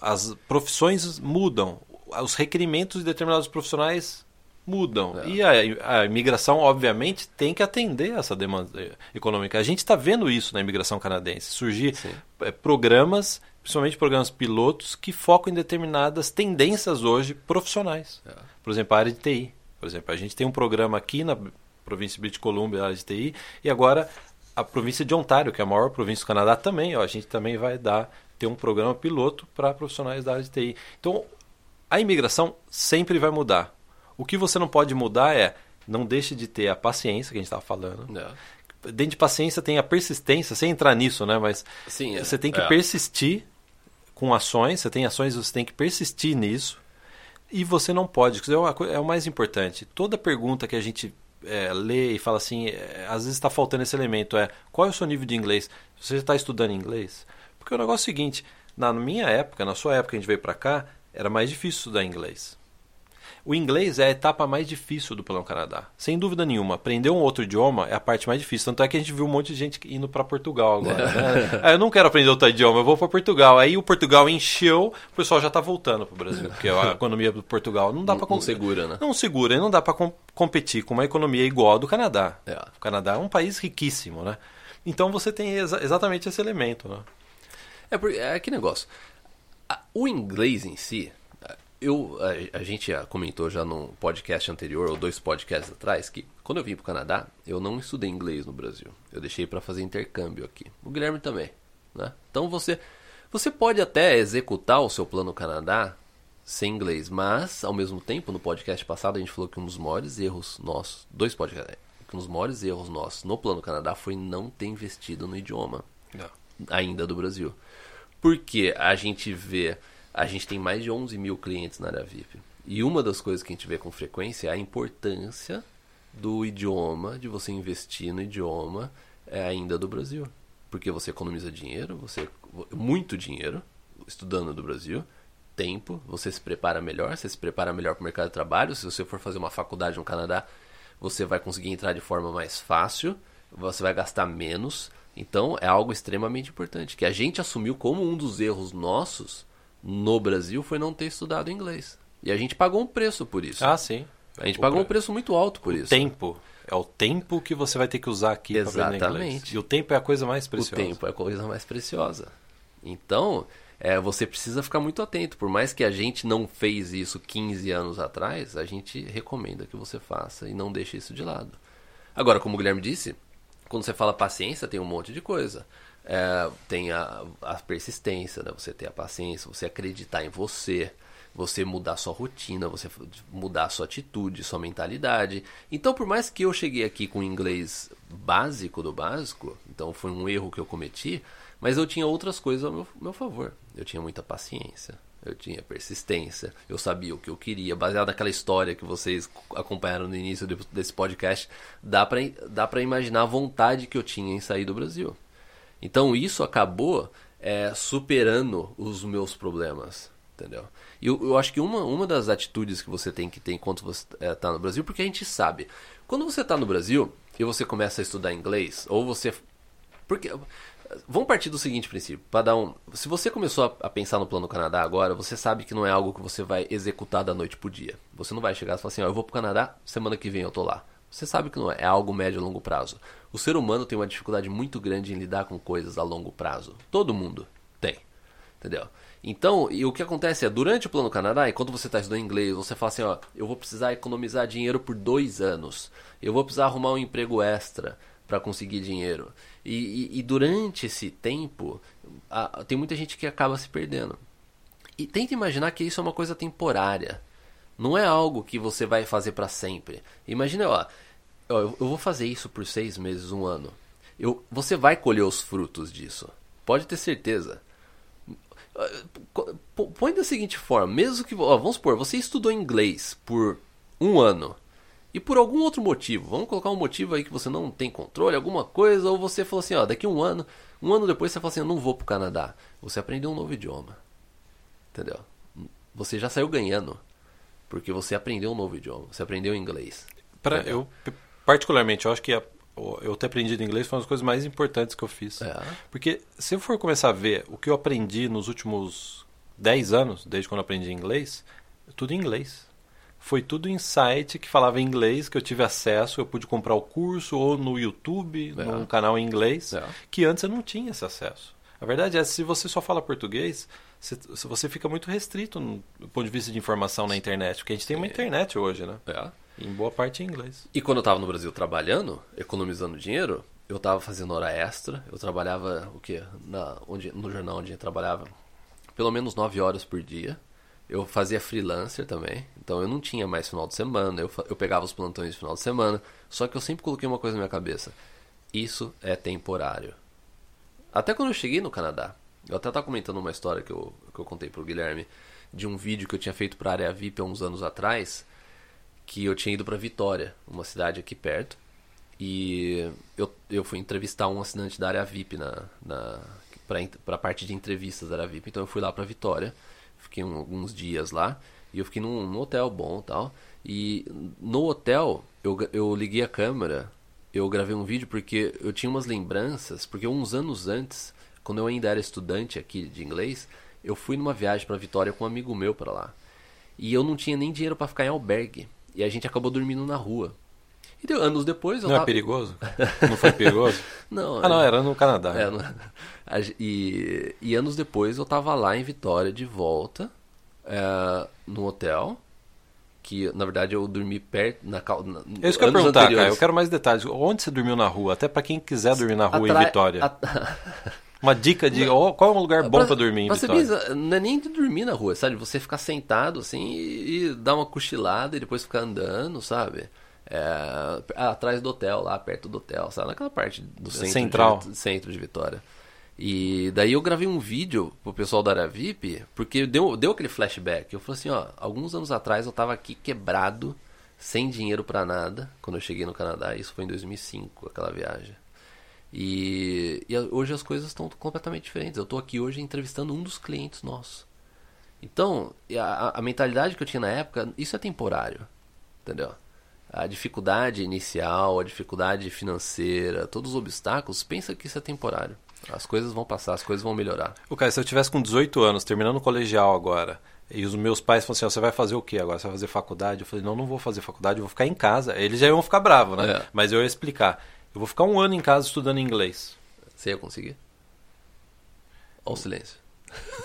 As profissões mudam. Os requerimentos de determinados profissionais mudam. É. E a, a imigração, obviamente, tem que atender essa demanda econômica. A gente está vendo isso na imigração canadense. Surgir Sim. eh, programas, principalmente programas pilotos, que focam em determinadas tendências hoje profissionais. É. Por exemplo, a área de TI. Por exemplo, a gente tem um programa aqui na província de British Columbia, a área de TI, e agora a província de Ontário, que é a maior província do Canadá, também. Ó, a gente também vai dar ter um programa piloto para profissionais da área de TI. Então, a imigração sempre vai mudar. O que você não pode mudar é não deixe de ter a paciência que a gente estava falando. É. Dentro de paciência tem a persistência, sem entrar nisso, né? Mas Sim, é. você tem que É. persistir com ações, você tem ações, você tem que persistir nisso. E você não pode, é, é o mais importante. Toda pergunta que a gente é, lê e fala assim, é, às vezes está faltando esse elemento, é qual é o seu nível de inglês? Você já está estudando inglês? Porque o negócio é o seguinte, na minha época, na sua época, a gente veio para cá, era mais difícil estudar inglês. O inglês é a etapa mais difícil do Plano Canadá. Sem dúvida nenhuma. Aprender um outro idioma é a parte mais difícil. Tanto é que a gente viu um monte de gente indo para Portugal agora. né? Ah, eu não quero aprender outro idioma, eu vou para Portugal. Aí o Portugal encheu, o pessoal já está voltando para o Brasil. Porque a economia do Portugal não dá para não segura, né? Não segura, e não dá para competir com uma economia igual a do Canadá. É. O Canadá é um país riquíssimo, né? Então você tem exa- exatamente esse elemento, né? É, porque, é que negócio. O inglês em si, eu, a, a gente já comentou já num podcast anterior, ou dois podcasts atrás, que quando eu vim pro Canadá, eu não estudei inglês no Brasil. Eu deixei para fazer intercâmbio aqui. O Guilherme também, né? Então você, você pode até executar o seu plano Canadá sem inglês, mas ao mesmo tempo, no podcast passado a gente falou que um dos maiores erros nossos, dois podcasts, que um dos maiores erros nossos no plano Canadá foi não ter investido no idioma ainda do Brasil. Porque a gente vê, a gente tem mais de 11 mil clientes na área VIP. E uma das coisas que a gente vê com frequência é a importância do idioma, de você investir no idioma é, ainda do Brasil. Porque você economiza dinheiro, você muito dinheiro estudando do Brasil, tempo, você se prepara melhor, você se prepara melhor para o mercado de trabalho. Se você for fazer uma faculdade no Canadá, você vai conseguir entrar de forma mais fácil, você vai gastar menos. Então é algo extremamente importante que a gente assumiu como um dos erros nossos no Brasil foi não ter estudado inglês. E a gente pagou um preço por isso. Ah, sim. a gente o pagou um pre- preço muito alto por isso. Tempo. É o tempo que você vai ter que usar aqui para aprender inglês. Exatamente. E o tempo é a coisa mais O preciosa. tempo é a coisa mais preciosa. Então, é, você precisa ficar muito atento. Por mais que a gente não fez isso 15 anos atrás, a gente recomenda que você faça e não deixe isso de lado. Agora, como o Guilherme disse, quando você fala paciência, tem um monte de coisa. É, tem a, a persistência, né? você ter a paciência, você acreditar em você, você mudar sua rotina, você mudar sua atitude, sua mentalidade. Então, por mais que eu cheguei aqui com inglês básico do básico, então foi um erro que eu cometi, mas eu tinha outras coisas ao meu, meu favor. Eu tinha muita paciência, eu tinha persistência, eu sabia o que eu queria, baseado naquela história que vocês acompanharam no início desse podcast, dá para dá pra imaginar a vontade que eu tinha em sair do Brasil. Então isso acabou é, superando os meus problemas, entendeu? E eu, eu, acho que uma, uma das atitudes que você tem que ter enquanto você está é, no Brasil, porque a gente sabe, quando você está no Brasil e você começa a estudar inglês, ou você... Porque Vamos partir do seguinte princípio, para dar um. Se você começou a, a, pensar no plano Canadá agora, você sabe que não é algo que você vai executar da noite pro dia. Você não vai chegar e falar assim, ó, eu vou pro Canadá, semana que vem eu tô lá. Você sabe que não é, é algo médio a longo prazo. O ser humano tem uma dificuldade muito grande em lidar com coisas a longo prazo. Todo mundo tem. Entendeu? Então, e o que acontece é, durante o Plano Canadá, enquanto você está estudando inglês, você fala assim, ó, eu vou precisar economizar dinheiro por dois anos. Eu vou precisar arrumar um emprego extra para conseguir dinheiro. E, e, e, durante esse tempo, a, tem muita gente que acaba se perdendo. E tenta imaginar que isso é uma coisa temporária. Não é algo que você vai fazer para sempre. Imagina, ó, ó, eu vou fazer isso por seis meses, um ano. Eu, você vai colher os frutos disso. Pode ter certeza. Põe da seguinte forma, mesmo que, ó, vamos supor, você estudou inglês por um ano e por algum outro motivo, vamos colocar um motivo aí que você não tem controle, alguma coisa, ou você falou assim, ó, daqui um ano, um ano depois você fala assim, eu não vou pro Canadá. Você aprendeu um novo idioma. Entendeu? Você já saiu ganhando. Porque você aprendeu um novo idioma, você aprendeu inglês. Pra, eu, particularmente, eu acho que a, eu ter aprendido inglês foi uma das coisas mais importantes que eu fiz. É. Porque se eu for começar a ver o que eu aprendi nos últimos 10 anos, desde quando eu aprendi inglês, é tudo em inglês foi tudo em site que falava inglês, que eu tive acesso, eu pude comprar o curso ou no YouTube, é. num canal em inglês, é. que antes eu não tinha esse acesso. A verdade é, se você só fala português, você fica muito restrito no ponto de vista de informação na internet, porque a gente tem uma internet hoje, né? É. Em boa parte em inglês. E quando eu estava no Brasil trabalhando, economizando dinheiro, eu estava fazendo hora extra, eu trabalhava o quê? Na, onde, no jornal onde eu trabalhava pelo menos nove horas por dia eu fazia freelancer também, então eu não tinha mais final de semana, eu, eu pegava os plantões de final de semana, só que eu sempre coloquei uma coisa na minha cabeça: isso é temporário. Até quando eu cheguei no Canadá, eu até estava comentando uma história que eu, que eu contei pro Guilherme, de um vídeo que eu tinha feito para a área VIP há uns anos atrás, que eu tinha ido para Vitória, uma cidade aqui perto, e eu, eu fui entrevistar um assinante da área VIP na, na, para a parte de entrevistas da área VIP, então eu fui lá para Vitória fiquei um, alguns dias lá e eu fiquei num, num hotel bom tal. E no hotel eu, eu liguei a câmera, eu gravei um vídeo porque eu tinha umas lembranças, porque uns anos antes, quando eu ainda era estudante aqui de inglês, eu fui numa viagem para Vitória com um amigo meu para lá. E eu não tinha nem dinheiro para ficar em albergue. E a gente acabou dormindo na rua. E deu, anos depois eu Não é tava... é perigoso? Não foi perigoso? não. Ah, não, era no Canadá. É, no... e, e anos depois eu tava lá em Vitória de volta, é, no hotel. Que na verdade eu dormi perto. Na, na, é isso que eu ia perguntar, anteriores. cara. Eu quero mais detalhes. Onde você dormiu na rua? Até para quem quiser dormir na rua Atra... em Vitória. At... Uma dica de oh, qual é um lugar bom para dormir em Vitória? Não é nem de dormir na rua, sabe? Você ficar sentado assim e, e dar uma cochilada e depois ficar andando, sabe? É, atrás do hotel, lá perto do hotel, sabe? Naquela parte do centro Central. De, centro de Vitória. E daí eu gravei um vídeo pro pessoal da área VIP, porque deu, deu aquele flashback. Eu falei assim, ó, alguns anos atrás eu tava aqui quebrado, sem dinheiro para nada, quando eu cheguei no Canadá. Isso foi em 2005, aquela viagem. E, e hoje as coisas estão completamente diferentes. Eu tô aqui hoje entrevistando um dos clientes nossos. Então, a, a mentalidade que eu tinha na época, isso é temporário, entendeu? a dificuldade inicial, a dificuldade financeira, todos os obstáculos, pensa que isso é temporário. As coisas vão passar, as coisas vão melhorar. O cara, se eu tivesse com 18 anos, terminando o colegial agora, e os meus pais falaram assim: você vai fazer o que agora? Você vai fazer faculdade? Eu falei: não, não vou fazer faculdade, eu vou ficar em casa. Eles já iam ficar bravos, né? É. Mas eu ia explicar: eu vou ficar um ano em casa estudando inglês. Você ia conseguir? Olha o silêncio.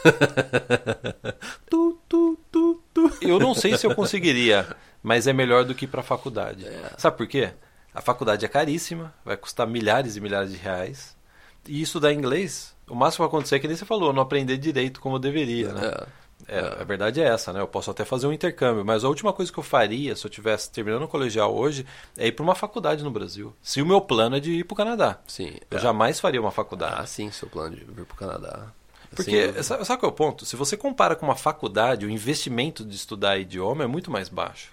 tu, tu, tu. Eu não sei se eu conseguiria, mas é melhor do que ir para a faculdade. É. Sabe por quê? A faculdade é caríssima, vai custar milhares e milhares de reais. E estudar inglês, o máximo que vai acontecer é que nem você falou, não aprender direito como eu deveria, né? É. É, a verdade é essa, né? Eu posso até fazer um intercâmbio, mas a última coisa que eu faria se eu tivesse terminando o colegial hoje é ir para uma faculdade no Brasil. Se o meu plano é de ir para o Canadá, Sim. eu é. jamais faria uma faculdade. Ah, sim, seu plano de vir pro Canadá. Porque, sabe, sabe qual é o ponto? Se você compara com uma faculdade, o investimento de estudar idioma é muito mais baixo.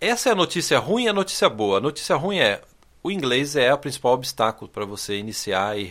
Essa é a notícia ruim e a notícia boa. A notícia ruim é o inglês é o principal obstáculo para você iniciar e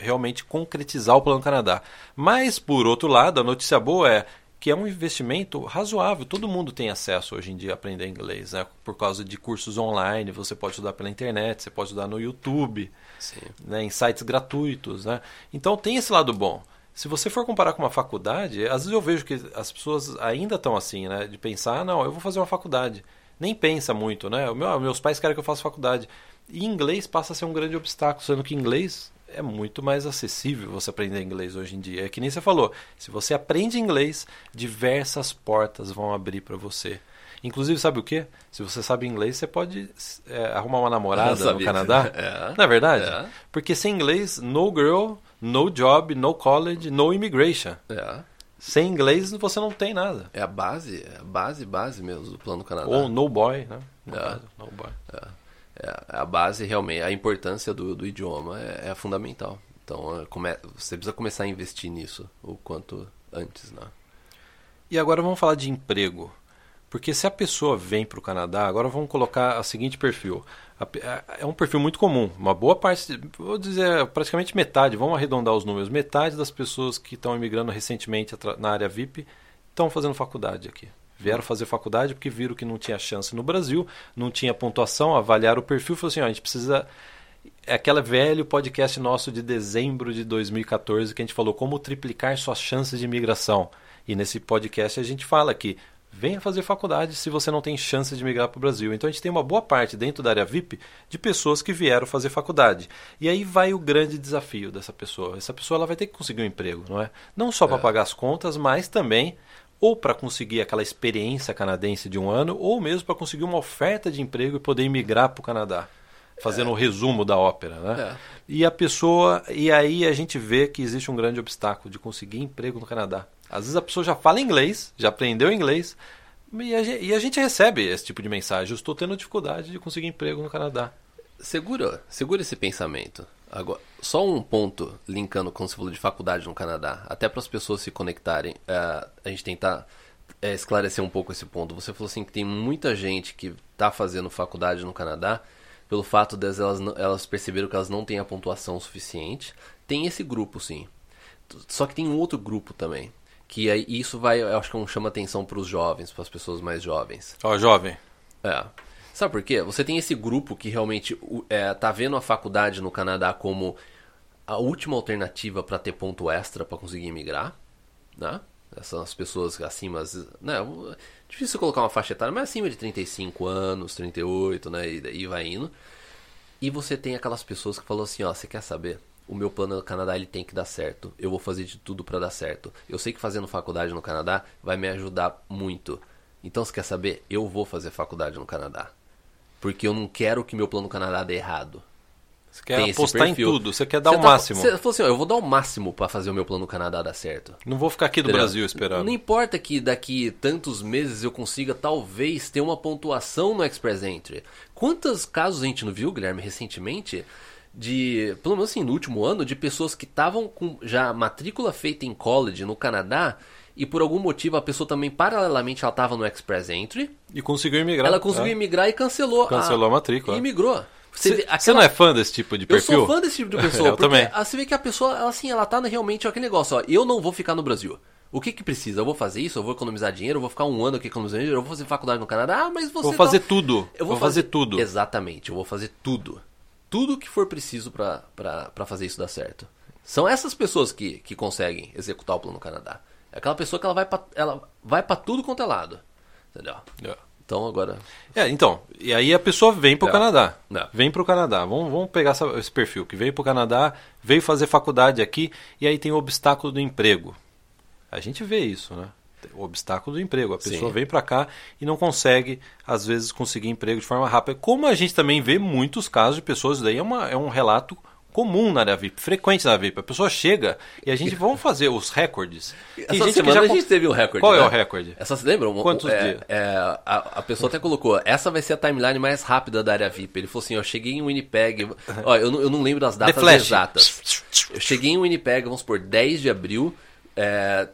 realmente concretizar o Plano Canadá. Mas, por outro lado, a notícia boa é que é um investimento razoável. Todo mundo tem acesso hoje em dia a aprender inglês, né? Por causa de cursos online, você pode estudar pela internet, você pode estudar no YouTube sim. né, em sites gratuitos. Né? Então tem esse lado bom. Se você for comparar com uma faculdade, às vezes eu vejo que as pessoas ainda estão assim, né? De pensar, ah, não, eu vou fazer uma faculdade. Nem pensa muito, né? Meu- meus pais querem que eu faça faculdade. E inglês passa a ser um grande obstáculo, sendo que inglês é muito mais acessível você aprender inglês hoje em dia. É que nem você falou, se você aprende inglês, diversas portas vão abrir para você. Inclusive, sabe o quê? Se você sabe inglês, você pode é, arrumar uma namorada no. Canadá. É. Não é verdade? É. Porque sem inglês, no girl, no job, no college, no immigration. É. Sem inglês, você não tem nada. É a base, é a base, base mesmo do plano Canadá. Ou no boy, né? No É. no boy. É, a base realmente, a importância do, do idioma é, é fundamental. Então, é, come- você precisa começar a investir nisso o quanto antes, né? E agora vamos falar de emprego. Porque se a pessoa vem para o Canadá, agora vamos colocar o seguinte perfil. É um perfil muito comum. Uma boa parte, vou dizer praticamente metade, vamos arredondar os números, metade das pessoas que estão imigrando recentemente na área VIP estão fazendo faculdade aqui. Vieram fazer faculdade porque viram que não tinha chance no Brasil, não tinha pontuação, avaliaram o perfil e falaram assim, ó, a gente precisa é aquele velho podcast nosso de dezembro de 2014 que a gente falou como triplicar suas chances de imigração. E nesse podcast a gente fala que venha fazer faculdade se você não tem chance de migrar para o Brasil. Então a gente tem uma boa parte dentro da área VIP de pessoas que vieram fazer faculdade. E aí vai o grande desafio dessa pessoa. Essa pessoa ela vai ter que conseguir um emprego, não é? Não só para É. pagar as contas, mas também ou para conseguir aquela experiência canadense de um ano, ou mesmo para conseguir uma oferta de emprego e poder imigrar para o Canadá fazendo o resumo da ópera, né? É. E a pessoa, e aí a gente vê que existe um grande obstáculo de conseguir emprego no Canadá. Às vezes a pessoa já fala inglês, já aprendeu inglês, e a gente, e a gente recebe esse tipo de mensagem. Eu estou tendo dificuldade de conseguir emprego no Canadá. Segura, segura esse pensamento. Agora, só um ponto linkando com você falou de faculdade no Canadá, até para as pessoas se conectarem, é, a gente tentar é, esclarecer um pouco esse ponto. Você falou assim que tem muita gente que está fazendo faculdade no Canadá pelo fato de elas, elas perceberam que elas não têm a pontuação suficiente. Tem esse grupo, sim. Só que tem um outro grupo também. Que aí isso vai, eu acho que é um chama atenção para os jovens, para as pessoas mais jovens. Ó, jovem, É. Sabe por quê? Você tem esse grupo que realmente é, tá vendo a faculdade no Canadá como a última alternativa para ter ponto extra para conseguir emigrar, né? Essas as pessoas acima, né? Difícil colocar uma faixa etária, mas acima de 35 anos, 38, né? E daí vai indo. E você tem aquelas pessoas que falam assim, ó, você quer saber? O meu plano no Canadá ele tem que dar certo. Eu vou fazer de tudo para dar certo. Eu sei que fazendo faculdade no Canadá vai me ajudar muito. Então você quer saber? Eu vou fazer faculdade no Canadá. Porque eu não quero que meu plano no Canadá dê errado. você quer Tem apostar em tudo, você quer dar Você o tá- máximo. Você falou assim, ó, eu vou dar o máximo para fazer o meu plano no Canadá dar certo. Não vou ficar aqui do Entendeu? Brasil esperando. Não importa que daqui tantos meses eu consiga talvez ter uma pontuação no Express Entry. Quantos casos a gente não viu, Guilherme, recentemente, de, pelo menos assim, no último ano, de pessoas que estavam com já matrícula feita em college no Canadá e por algum motivo a pessoa também, paralelamente, ela estava no Express Entry, E conseguiu imigrar. ela conseguiu é. emigrar e cancelou, Cancelou a matrícula. E imigrou. Você você aquela- não é fã desse tipo de eu perfil? sou fã desse tipo de pessoa. Eu porque também. Você vê que a pessoa, ela, assim, ela tá realmente aquele negócio, ó. Eu não vou ficar no Brasil. O que que precisa? Eu vou fazer isso? Eu vou economizar dinheiro? Eu vou ficar um ano aqui economizando dinheiro? Eu vou fazer faculdade no Canadá? Ah, mas você. Vou tá- fazer tudo. Eu vou, fazer, tudo. Exatamente, eu vou fazer tudo. Tudo que for preciso pra fazer isso dar certo. São essas pessoas que, que conseguem executar o plano no Canadá. Aquela pessoa que ela vai pra, ela vai pra tudo quanto é lado. Entendeu? É. Então agora. É, então, e aí a pessoa vem para o É. Canadá. É. Vem para o Canadá. Vamos, vamos pegar essa- esse perfil que veio para o Canadá, veio fazer faculdade aqui e aí tem o obstáculo do emprego. A gente vê isso, né? O obstáculo do emprego. A pessoa Sim. vem para cá e não consegue, às vezes, conseguir emprego de forma rápida. Como a gente também vê muitos casos de pessoas, daí é, uma, é um relato comum na área VIP, frequente na VIP. A pessoa chega e a gente vamos fazer os recordes. Tem Essa gente semana já a gente teve um recorde. Qual é né? o recorde? Essa, você lembra? Quantos é, dias? é, a, a pessoa até colocou, essa vai ser a timeline mais rápida da área VIP. Ele falou assim, ó, cheguei em Winnipeg, ó, eu não, eu não lembro das datas exatas. Eu cheguei em Winnipeg, vamos por 10 de abril, é,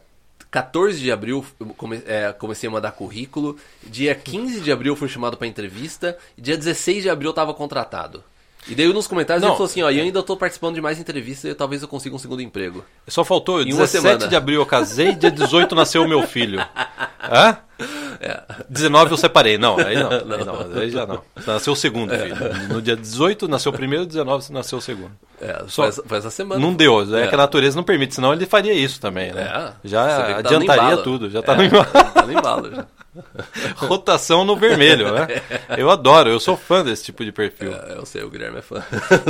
14 de abril eu come- é, comecei a mandar currículo, dia 15 de abril eu fui chamado para entrevista, dia 16 de abril eu tava contratado. E daí nos comentários Não, ele falou assim, ó, e eu ainda tô participando de mais entrevistas e talvez eu consiga um segundo emprego. Só faltou, Em uma 17 semana. de abril eu casei, dia 18 nasceu o meu filho. Hã? 19 eu separei. Não, aí não. Aí, não, aí já não. Nasceu o segundo filho. No dia 18 nasceu o primeiro, 19 nasceu o segundo. É, Só- foi, essa, foi essa semana. Não deu, é, É. que a natureza não permite, senão ele faria isso também, né? É, já tá adiantaria embalo. tudo, já tá É, no embalo. tá no embalo já. Rotação no vermelho, né? Eu adoro, eu sou fã desse tipo de perfil. É, eu sei, o Guilherme é fã.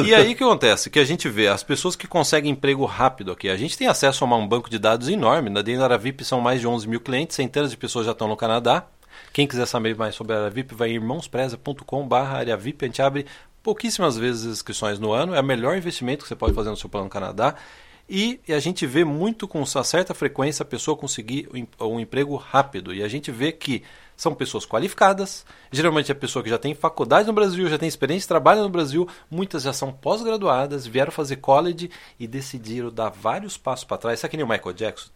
E aí o que acontece? Que a gente vê as pessoas que conseguem emprego rápido aqui. A gente tem acesso a um banco de dados enorme. Na área VIP são mais de 11 mil clientes, centenas de pessoas já estão no Canadá. Quem quiser saber mais sobre a área VIP, vai em irmãospreza.com.br área VIP. A gente abre pouquíssimas vezes as inscrições no ano. É o melhor investimento que você pode fazer no seu plano Canadá. E, e a gente vê muito com certa frequência a pessoa conseguir um, um emprego rápido. E a gente vê que são pessoas qualificadas, geralmente é pessoa que já tem faculdade no Brasil, já tem experiência, trabalha no Brasil, muitas já são pós-graduadas, vieram fazer college e decidiram dar vários passos para trás. Sabe que nem o Michael Jackson?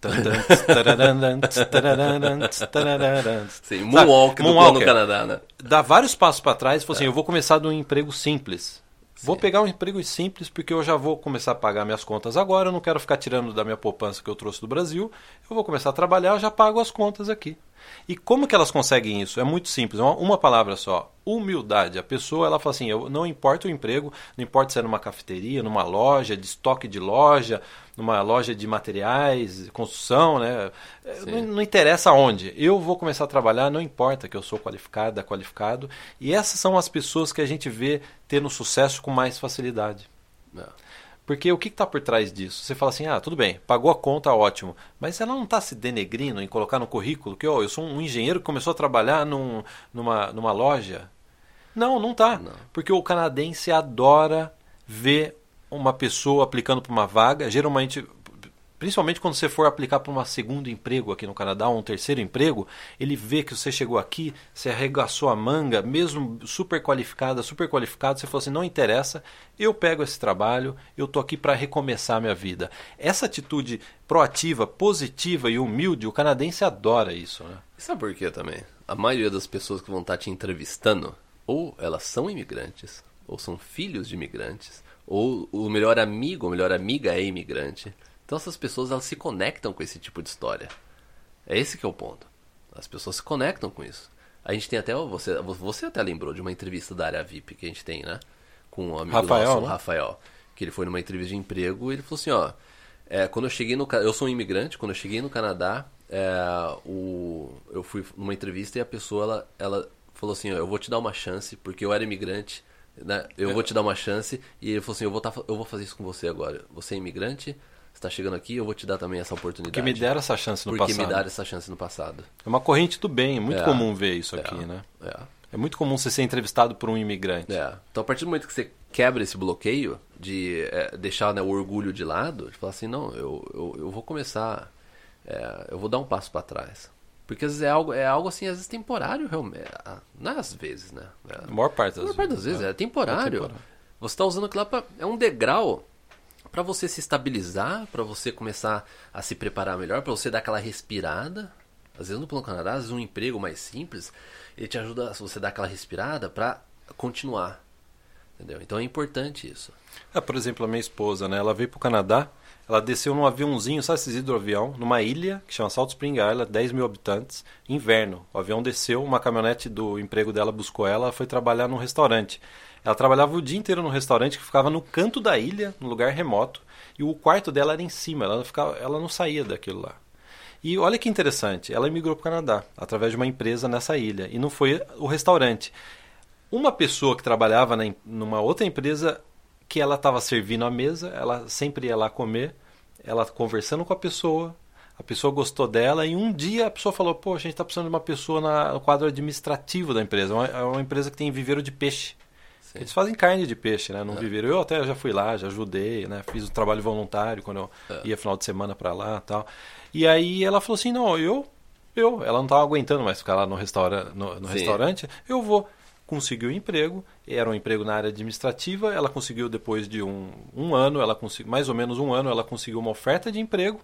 Sim, Sabe? Moonwalk do Moonwalker. Canadá, né? Dá vários passos para trás e falou assim: eu vou começar de um emprego simples. Vou pegar um emprego simples porque eu já vou começar a pagar minhas contas agora. Eu não quero ficar tirando da minha poupança que eu trouxe do Brasil. Eu vou começar a trabalhar, eu já pago as contas aqui. E como que elas conseguem isso? É muito simples, é uma, uma palavra só: humildade. A pessoa ela fala assim: eu, não importa o emprego, não importa se é numa cafeteria, numa loja, de estoque de loja, numa loja de materiais, construção, né? É. Não, não interessa onde. Eu vou começar a trabalhar, não importa que eu sou qualificada, qualificado. E essas são as pessoas que a gente vê tendo sucesso com mais facilidade. Não. Porque o que está por trás disso? Você fala assim, ah, tudo bem, pagou a conta, ótimo. Mas ela não está se denegrindo em colocar no currículo que ó, eu sou um engenheiro que começou a trabalhar num- numa, numa loja. Não, não tá. Não. Porque o canadense adora ver uma pessoa aplicando para uma vaga, geralmente, principalmente quando você for aplicar para um segundo emprego aqui no Canadá, ou um terceiro emprego, ele vê que você chegou aqui, você arregaçou a manga, mesmo super qualificada, super qualificado, você falou assim, não interessa, eu pego esse trabalho, eu tô aqui para recomeçar minha vida. Essa atitude proativa, positiva e humilde, o canadense adora isso, né? E sabe por quê também? A maioria das pessoas que vão estar te entrevistando, ou elas são imigrantes, ou são filhos de imigrantes, ou o melhor amigo ou melhor amiga é imigrante. Então essas pessoas elas se conectam com esse tipo de história. É esse que é o ponto. As pessoas se conectam com isso. A gente tem até você, você até lembrou de uma entrevista da área VIP que a gente tem, né? Com um amigo Rafael, nosso, o né? Rafael, que ele foi numa entrevista de emprego e ele falou assim, ó, é, quando eu cheguei no eu sou um imigrante, quando eu cheguei no Canadá, é, o, eu fui numa entrevista e a pessoa ela, ela falou assim, ó, eu vou te dar uma chance porque eu era imigrante, né? Eu vou te dar uma chance e ele falou assim, eu vou tá, eu vou fazer isso com você agora. Você é imigrante, você tá chegando aqui, eu vou te dar também essa oportunidade. Que me deram essa chance no porque passado. me deram essa chance no passado. É uma corrente do bem, é muito É. comum ver isso É, aqui, né? É. É muito comum você ser entrevistado por um imigrante. É. Então, a partir do momento que você quebra esse bloqueio de é, deixar né, o orgulho de lado, de falar assim, não, eu, eu, eu vou começar, é, eu vou dar um passo para trás. Porque às vezes é algo, é algo assim, às vezes temporário, realmente. É, Não é às vezes, né? É, A maior parte a das maior parte das vezes é, temporário. É temporário. Você está usando aquilo lá pra, é um degrau para você se estabilizar, para você começar a se preparar melhor, para você dar aquela respirada. Às vezes no Plano Canadá, às vezes um emprego mais simples, ele te ajuda, se você dar aquela respirada, para continuar. Entendeu? Então é importante isso. É, por exemplo, a minha esposa, né? Ela veio pro Canadá, ela desceu num aviãozinho, sabe esses hidroavião, numa ilha que chama Salt Spring Island, 10 mil habitantes, inverno. O avião desceu, uma caminhonete do emprego dela buscou ela, ela foi trabalhar num restaurante. Ela trabalhava o dia inteiro no restaurante que ficava no canto da ilha, num lugar remoto, e o quarto dela era em cima, ela não, ficava, ela não saía daquilo lá. E olha que interessante, ela emigrou para o Canadá através de uma empresa nessa ilha, e não foi o restaurante. Uma pessoa que trabalhava na, numa outra empresa que ela estava servindo a mesa, ela sempre ia lá comer, ela conversando com a pessoa, a pessoa gostou dela e um dia a pessoa falou: pô, a gente está precisando de uma pessoa na- no quadro administrativo da empresa. É uma, é uma empresa que tem viveiro de peixe. Sim. Eles fazem carne de peixe, né? Não É. viveiro. Eu até já fui lá, já ajudei, né? Fiz um trabalho voluntário quando eu É. ia final de semana para lá e tal. E aí ela falou assim: não, eu, eu, ela não estava aguentando mais ficar lá no, restaura, no, no restaurante, eu vou. Conseguiu um emprego, era um emprego na área administrativa. Ela conseguiu, depois de um, um ano, ela conseguiu, mais ou menos um ano, ela conseguiu uma oferta de emprego,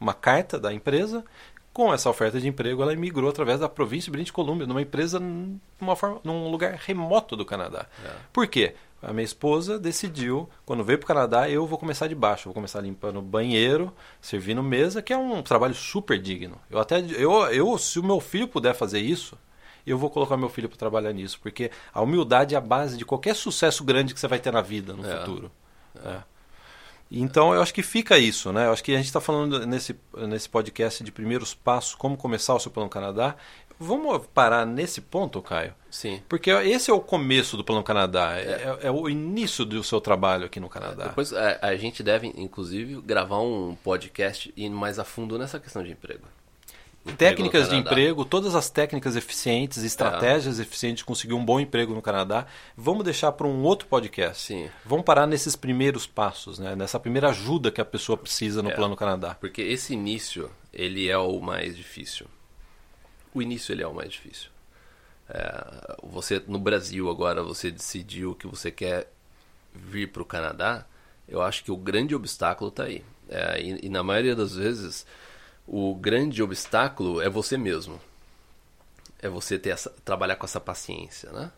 uma carta da empresa. Com essa oferta de emprego, ela emigrou através da província de British Columbia, numa empresa numa forma, num lugar remoto do Canadá. É. Por quê? A minha esposa decidiu, quando veio para o Canadá, eu vou começar de baixo. Vou começar limpando banheiro, servindo mesa, que é um trabalho super digno. Eu até, eu, eu se o meu filho puder fazer isso, eu vou colocar meu filho para trabalhar nisso, porque a humildade é a base de qualquer sucesso grande que você vai ter na vida no É. futuro. É. Então eu acho que fica isso, né? Eu acho que a gente está falando nesse, nesse podcast de primeiros passos, como começar o seu plano Canadá. Vamos parar nesse ponto, Caio? Sim. Porque esse é o começo do Plano Canadá, é, é- é o início do seu trabalho aqui no Canadá. Depois a, a gente deve, inclusive, gravar um podcast indo mais a fundo nessa questão de emprego. Técnicas de emprego, todas as técnicas eficientes, estratégias eficientes de conseguir um bom emprego no Canadá, vamos deixar para um outro podcast. Sim. Vamos parar nesses primeiros passos, né? nessa primeira ajuda que a pessoa precisa no É. Plano Canadá. Porque esse início, ele é o mais difícil. O início, ele é o mais difícil. É, você, no Brasil agora, você decidiu que você quer vir para o Canadá, eu acho que o grande obstáculo está aí. É, e, e na maioria das vezes, o grande obstáculo é você mesmo. É você ter essa, trabalhar com essa paciência, né?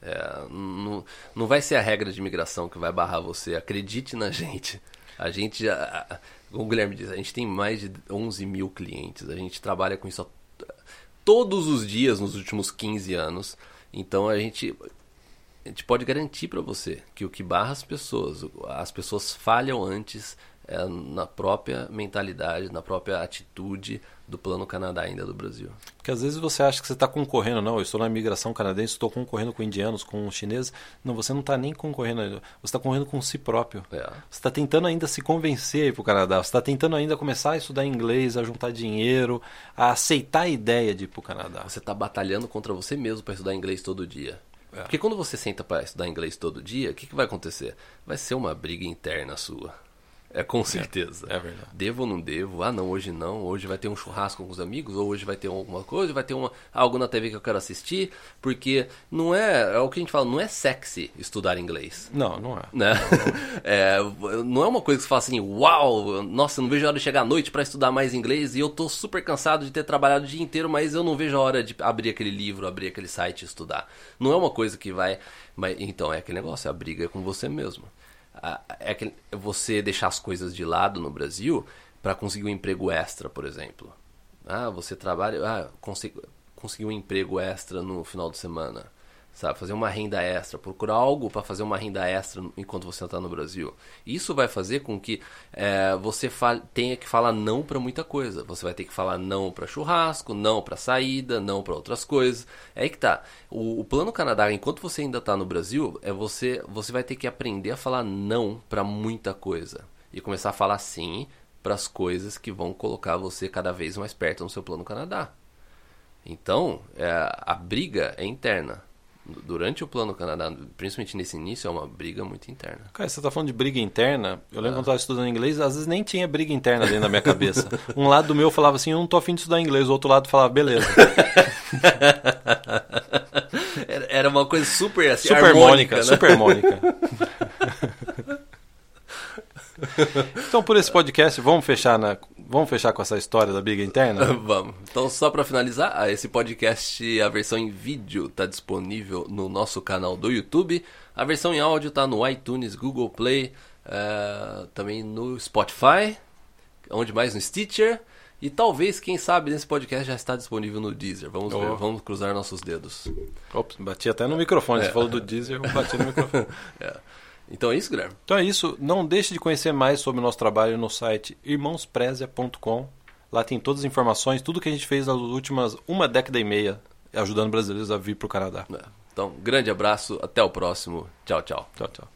É, não, não vai ser a regra de imigração que vai barrar você. Acredite na gente. A gente já. Como o Guilherme diz, a gente tem mais de 11 mil clientes. A gente trabalha com isso todos os dias nos últimos 15 anos. Então a gente, a gente pode garantir para você que o que barra as pessoas, as pessoas falham antes é, na própria mentalidade, na própria atitude do Plano Canadá ainda do Brasil. Porque às vezes você acha que você está concorrendo, não, eu estou na imigração canadense, estou concorrendo com indianos, com chineses. Não, você não está nem concorrendo, ainda. você está concorrendo com si próprio. É. Você está tentando ainda se convencer a ir para o Canadá, você está tentando ainda começar a estudar inglês, a juntar dinheiro, a aceitar a ideia de ir para o Canadá. Você está batalhando contra você mesmo para estudar inglês todo dia. É. Porque quando você senta para estudar inglês todo dia, o que, que vai acontecer? Vai ser uma briga interna sua. É com certeza. é verdade. Devo ou não devo? Ah, não, hoje não. Hoje vai ter um churrasco com os amigos, ou hoje vai ter alguma coisa, vai ter uma, algo na TV que eu quero assistir, porque não é, é o que a gente fala, não é sexy estudar inglês. Não, não é. Né? É, não é uma coisa que você fala assim, uau, nossa, eu não vejo a hora de chegar à noite para estudar mais inglês e eu tô super cansado de ter trabalhado o dia inteiro, mas eu não vejo a hora de abrir aquele livro, abrir aquele site e estudar. Não é uma coisa que vai. Mas, então, é aquele negócio, a briga é com você mesmo. É é você deixar as coisas de lado no Brasil para conseguir um emprego extra, por exemplo. Ah, você trabalha, ah, consegui- conseguir um emprego extra no final de semana. Sabe, fazer uma renda extra, procurar algo para fazer uma renda extra enquanto você está no Brasil. Isso vai fazer com que é, você tenha que falar não para muita coisa. Você vai ter que falar não para churrasco, não para saída, não para outras coisas. É aí que tá. O, o plano Canadá, enquanto você ainda está no Brasil, é você você vai ter que aprender a falar não para muita coisa e começar a falar sim para as coisas que vão colocar você cada vez mais perto no seu plano Canadá. Então, é, a briga é interna. Durante o plano Canadá, principalmente nesse início, é uma briga muito interna. Cara, você está falando de briga interna. Eu lembro quando eu estava estudando inglês, às vezes nem tinha briga interna dentro da minha cabeça. Um lado do meu falava assim, eu não tô afim de estudar inglês. O outro lado falava, beleza. Era- uma coisa super assim, Super harmônica, Mônica, né? super Mônica. então, por esse podcast, vamos fechar, na, vamos fechar com essa história da briga interna? Vamos. Então, só para finalizar, ah, esse podcast, a versão em vídeo está disponível no nosso canal do YouTube. A versão em áudio está no iTunes, Google Play, eh, também no Spotify, onde mais no Stitcher. E talvez, quem sabe, nesse podcast já está disponível no Deezer. Vamos ver, Oh. vamos cruzar nossos dedos. Ops, bati até no microfone. Você É. falou do diesel, eu bati no microfone. É. Então é isso, Guilherme. Então é isso. Não deixe de conhecer mais sobre o nosso trabalho no site irmãosprezia.com. Lá tem todas as informações, tudo que a gente fez nas últimas uma década e meia, ajudando brasileiros a vir para o Canadá. É. Então, grande abraço, até o próximo. Tchau, tchau. Tchau, tchau.